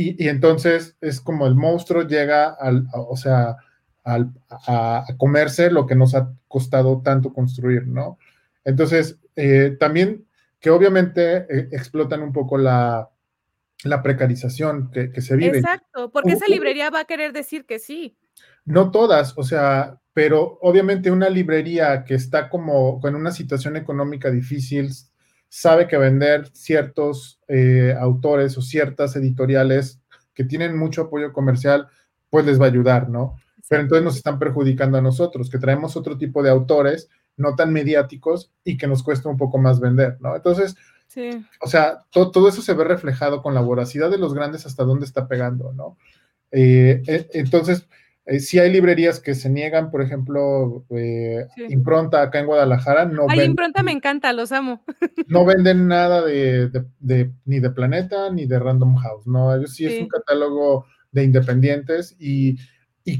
Y, entonces es como el monstruo llega al, o sea, a, comerse lo que nos ha costado tanto construir, ¿no? Entonces, eh, también que obviamente eh, explotan un poco la, precarización que, se vive. Exacto, porque esa librería va a querer decir que sí. No todas, o sea, pero obviamente una librería que está como en una situación económica difícil, sabe que vender ciertos eh, autores o ciertas editoriales que tienen mucho apoyo comercial, pues les va a ayudar, ¿no? Pero entonces nos están perjudicando a nosotros, que traemos otro tipo de autores no tan mediáticos y que nos cuesta un poco más vender, ¿no? Entonces, sí. o sea, todo eso se ve reflejado con la voracidad de los grandes hasta dónde está pegando, ¿no? Eh, e, entonces, eh, si hay librerías que se niegan, por ejemplo, eh, Impronta acá en Guadalajara, no Ay, Impronta me encanta, los amo. No venden nada de, ni de Planeta ni de Random House, ¿no? Ellos sí, es un catálogo de independientes y,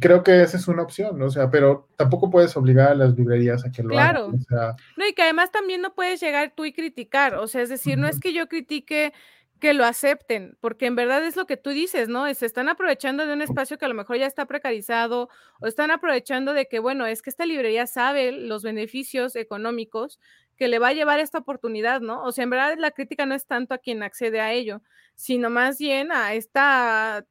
creo que esa es una opción, ¿no? o sea, pero tampoco puedes obligar a las librerías a que lo hagan. Claro. no, y que además también no puedes llegar tú y criticar, o sea, es decir, no es que yo critique que lo acepten, porque en verdad es lo que tú dices, ¿no? Se están aprovechando de un espacio que a lo mejor ya está precarizado o están aprovechando de que, bueno, es que esta librería sabe los beneficios económicos que le va a llevar esta oportunidad, ¿no? O sea, en verdad la crítica no es tanto a quien accede a ello, sino más bien a esta,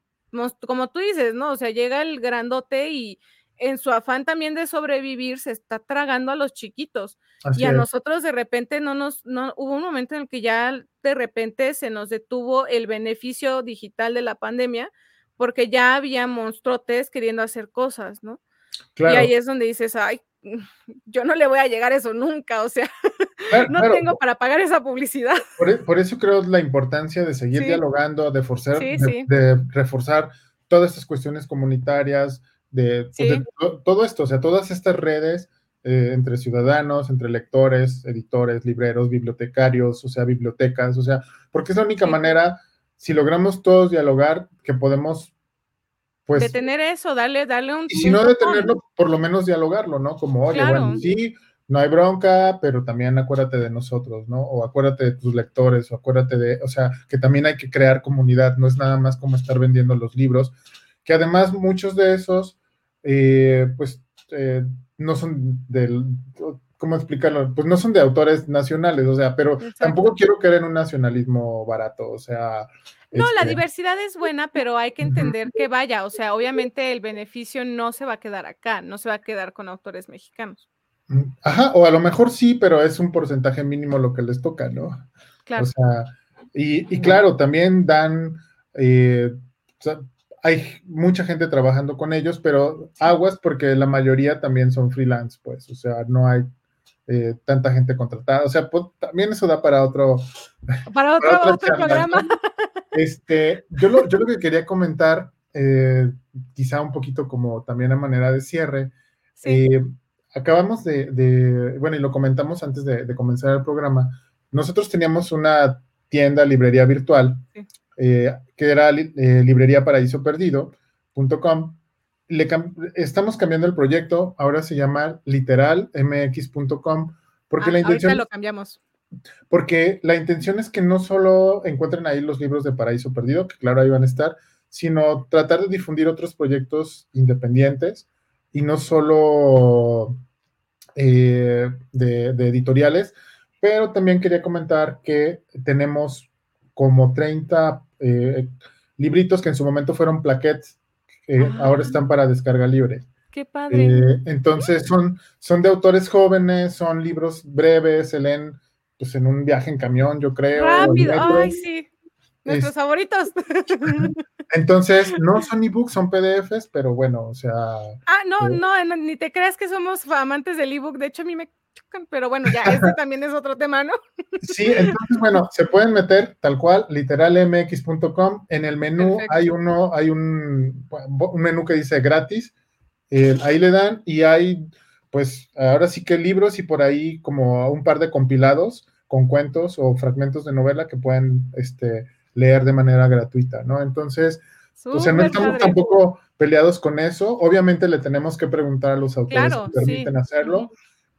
como tú dices, ¿no? O sea, llega el grandote y en su afán también de sobrevivir se está tragando a los chiquitos y a nosotros de repente no nos, no, hubo un momento en el que ya de repente se nos detuvo el beneficio digital de la pandemia porque ya había monstruotes queriendo hacer cosas, ¿no? Y ahí es donde dices, ay, yo no le voy a llegar eso nunca, o sea, no tengo para pagar esa publicidad. E, por, eso creo la importancia de seguir dialogando, de, forzar, de, reforzar todas estas cuestiones comunitarias, de, pues, todo esto, o sea, todas estas redes eh, entre ciudadanos, entre lectores, editores, libreros, bibliotecarios, o sea, bibliotecas, o sea, porque es la única manera, si logramos todos dialogar, que podemos, pues... Detener eso, darle, darle un... Y si no detenerlo, por lo menos dialogarlo, ¿no? Como, oye, bueno, sí, no hay bronca, pero también acuérdate de nosotros, ¿no? O acuérdate de tus lectores, o acuérdate de, o sea, que también hay que crear comunidad, no es nada más como estar vendiendo los libros, que además muchos de esos, eh, pues, eh, no son del, ¿cómo explicarlo? Pues no son de autores nacionales, o sea, pero tampoco quiero caer en un nacionalismo barato, o sea... No, la este diversidad es buena, pero hay que entender que vaya, o sea, obviamente el beneficio no se va a quedar acá, no se va a quedar con autores mexicanos. Mm, ajá, o a lo mejor sí, pero es un porcentaje mínimo lo que les toca, ¿no? Claro. O sea, y, claro, también dan, eh, hay mucha gente trabajando con ellos, pero aguas porque la mayoría también son freelance, pues, o sea, no hay eh, tanta gente contratada. O sea, pues, también eso da para otro. Para otro, programa. Este, yo, lo, yo lo que quería comentar, eh, quizá un poquito como también a manera de cierre. Eh, acabamos de, bueno, y lo comentamos antes de, comenzar el programa. Nosotros teníamos una tienda, librería virtual, que era librería paraíso perdido.com estamos cambiando el proyecto, ahora se llama literalmx.com, porque ah, la intención... lo cambiamos. Porque la intención es que no solo encuentren ahí los libros de Paraíso Perdido, que claro, ahí van a estar, sino tratar de difundir otros proyectos independientes y no solo eh, de, editoriales, pero también quería comentar que tenemos como 30 eh, libritos que en su momento fueron plaquettes Ah. ahora están para descarga libre. Qué padre. Eh, entonces son, son de autores jóvenes, son libros breves, se leen pues en un viaje en camión, yo creo. Rápido, ay sí. Nuestros favoritos. Entonces, no son ebooks, son PDFs, pero bueno, o sea. Ah, no, eh, no, ni te creas que somos amantes del ebook. De hecho, a mí me pero bueno, ya, este también es otro tema, ¿no? Sí, entonces, bueno, se pueden meter tal cual, literalmx.com. En el menú hay uno, hay un, un, menú que dice gratis. Eh, ahí le dan y hay, pues, ahora sí que libros y por ahí como un par de compilados con cuentos o fragmentos de novela que pueden este, leer de manera gratuita, ¿no? Entonces, o sea, no estamos tampoco peleados con eso. Obviamente le tenemos que preguntar a los autores si permiten hacerlo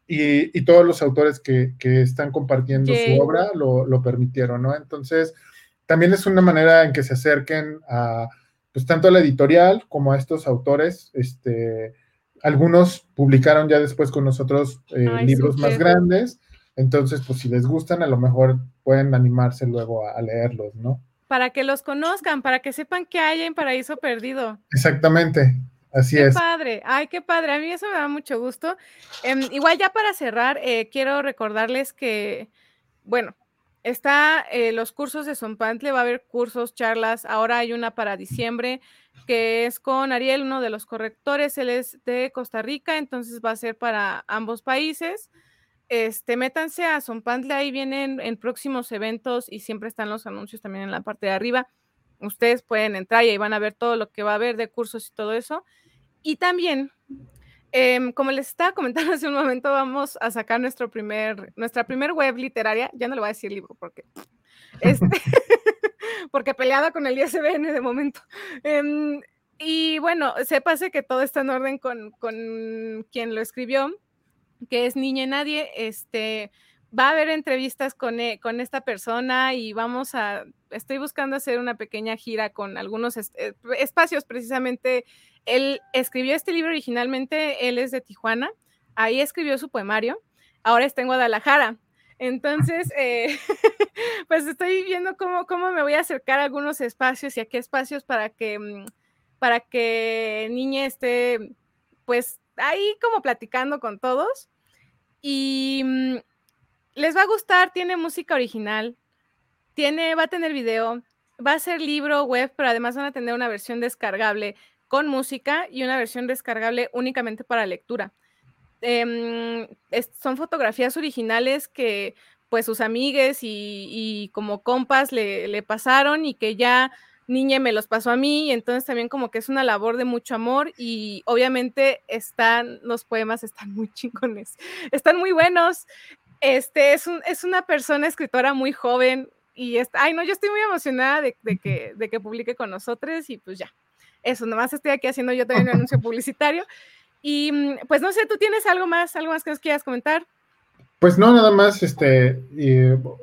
y, todos los autores que, están compartiendo su obra lo, permitieron, ¿no? Entonces, también es una manera en que se acerquen a, pues, tanto a la editorial como a estos autores, este, algunos publicaron ya después con nosotros eh, libros más grandes, entonces, pues si les gustan, a lo mejor pueden animarse luego a, leerlos, ¿no? Para que los conozcan, para que sepan que hay en Paraíso Perdido. Exactamente. Así qué es. padre, ay, qué padre. A mí eso me da mucho gusto. Em, igual ya para cerrar, eh, quiero recordarles que, bueno, está eh, los cursos de Sompantle, va a haber cursos, charlas. Ahora hay una para diciembre que es con Ariel, uno de los correctores. Él es de Costa Rica, entonces va a ser para ambos países. Este, métanse a Sompantle, ahí vienen en próximos eventos y siempre están los anuncios también en la parte de arriba ustedes pueden entrar y ahí van a ver todo lo que va a haber de cursos y todo eso. Y también, em, como les estaba comentando hace un momento, vamos a sacar nuestro primer, nuestra primer web literaria. Ya no le voy a decir libro porque, este, porque peleada con el ISBN de momento. Em, y bueno, sépase que todo está en orden con, con quien lo escribió, que es Niña Nadie. Este, va a haber entrevistas con, e, con, esta persona y vamos a, estoy buscando hacer una pequeña gira con algunos eh, espacios precisamente. Él escribió este libro originalmente, él es de Tijuana, ahí escribió su poemario, ahora está en Guadalajara. Entonces, eh, pues estoy viendo cómo, cómo me voy a acercar a algunos espacios y a qué espacios para que, mm, para que Niña esté, pues ahí como platicando con todos. Y mm, les va a gustar, tiene música original, tiene, va a tener video, va a ser libro web, pero además van a tener una versión descargable con música y una versión descargable únicamente para lectura. Em, son fotografías originales que pues sus amigues y, como compas le, le, pasaron y que ya Niña me los pasó a mí, y entonces también como que es una labor de mucho amor y obviamente están, los poemas están muy chingones, están muy buenos, este es, un, es una persona escritora muy joven y está, ay no, yo estoy muy emocionada de, que, de que publique con nosotros y pues ya, eso, nomás estoy aquí haciendo yo también un anuncio publicitario. Y mm, pues no sé, ¿tú tienes algo más, algo más que nos quieras comentar? Pues no, nada más, este,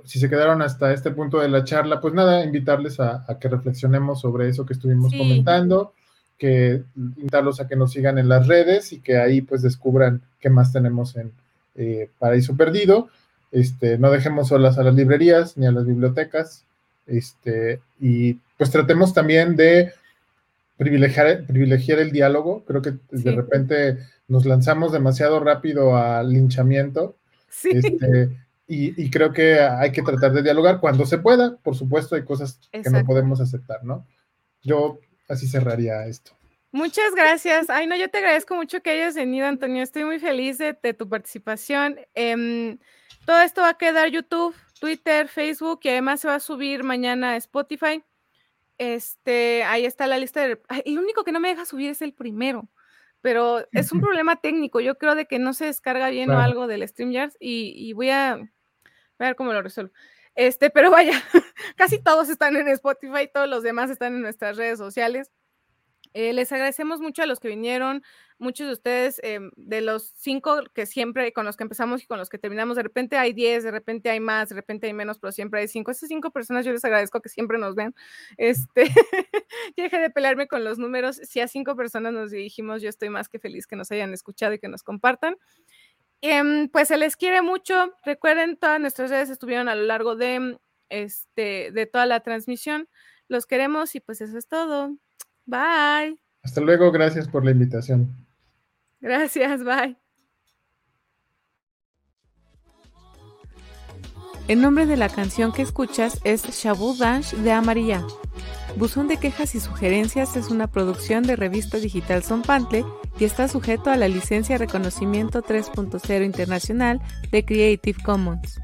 si se quedaron hasta este punto de la charla, pues nada, invitarles a, que reflexionemos sobre eso que estuvimos comentando, que invitarlos a que nos sigan en las redes y que ahí pues descubran qué más tenemos en eh, Paraíso Perdido. Este, no dejemos solas a las librerías ni a las bibliotecas, este, y pues tratemos también de privilegiar, privilegiar el diálogo. Creo que de repente nos lanzamos demasiado rápido al linchamiento este, y, creo que hay que tratar de dialogar cuando se pueda. Por supuesto, hay cosas que no podemos aceptar, ¿no? Yo así cerraría esto. Muchas gracias. Ay, no, yo te agradezco mucho que hayas venido, Antonio. Estoy muy feliz de, tu participación. Em, todo esto va a quedar YouTube, Twitter, Facebook y además se va a subir mañana a Spotify. Este, ahí está la lista de. el único que no me deja subir es el primero pero es un problema técnico. Yo creo de que no se descarga bien o algo del StreamYard y, y voy a, ver cómo lo resuelvo. Este, pero vaya, casi todos están en Spotify, todos los demás están en nuestras redes sociales. Eh, les agradecemos mucho a los que vinieron, muchos de ustedes, em, de los cinco que siempre, con los que empezamos y con los que terminamos, de repente hay diez, de repente hay más, de repente hay menos, pero siempre hay cinco. Esas cinco personas yo les agradezco que siempre nos ven. Este, de pelearme con los números. Si a cinco personas nos dirigimos, yo estoy más que feliz que nos hayan escuchado y que nos compartan. Em, pues se les quiere mucho. Recuerden, todas nuestras redes estuvieron a lo largo de, este, de toda la transmisión. Los queremos y pues eso es todo. Bye. Hasta luego, gracias por la invitación. Gracias, bye. El nombre de la canción que escuchas es Shabu Dansh de Amarilla. Buzón de quejas y sugerencias es una producción de revista digital Pantle y está sujeto a la licencia Reconocimiento 3.0 Internacional de Creative Commons.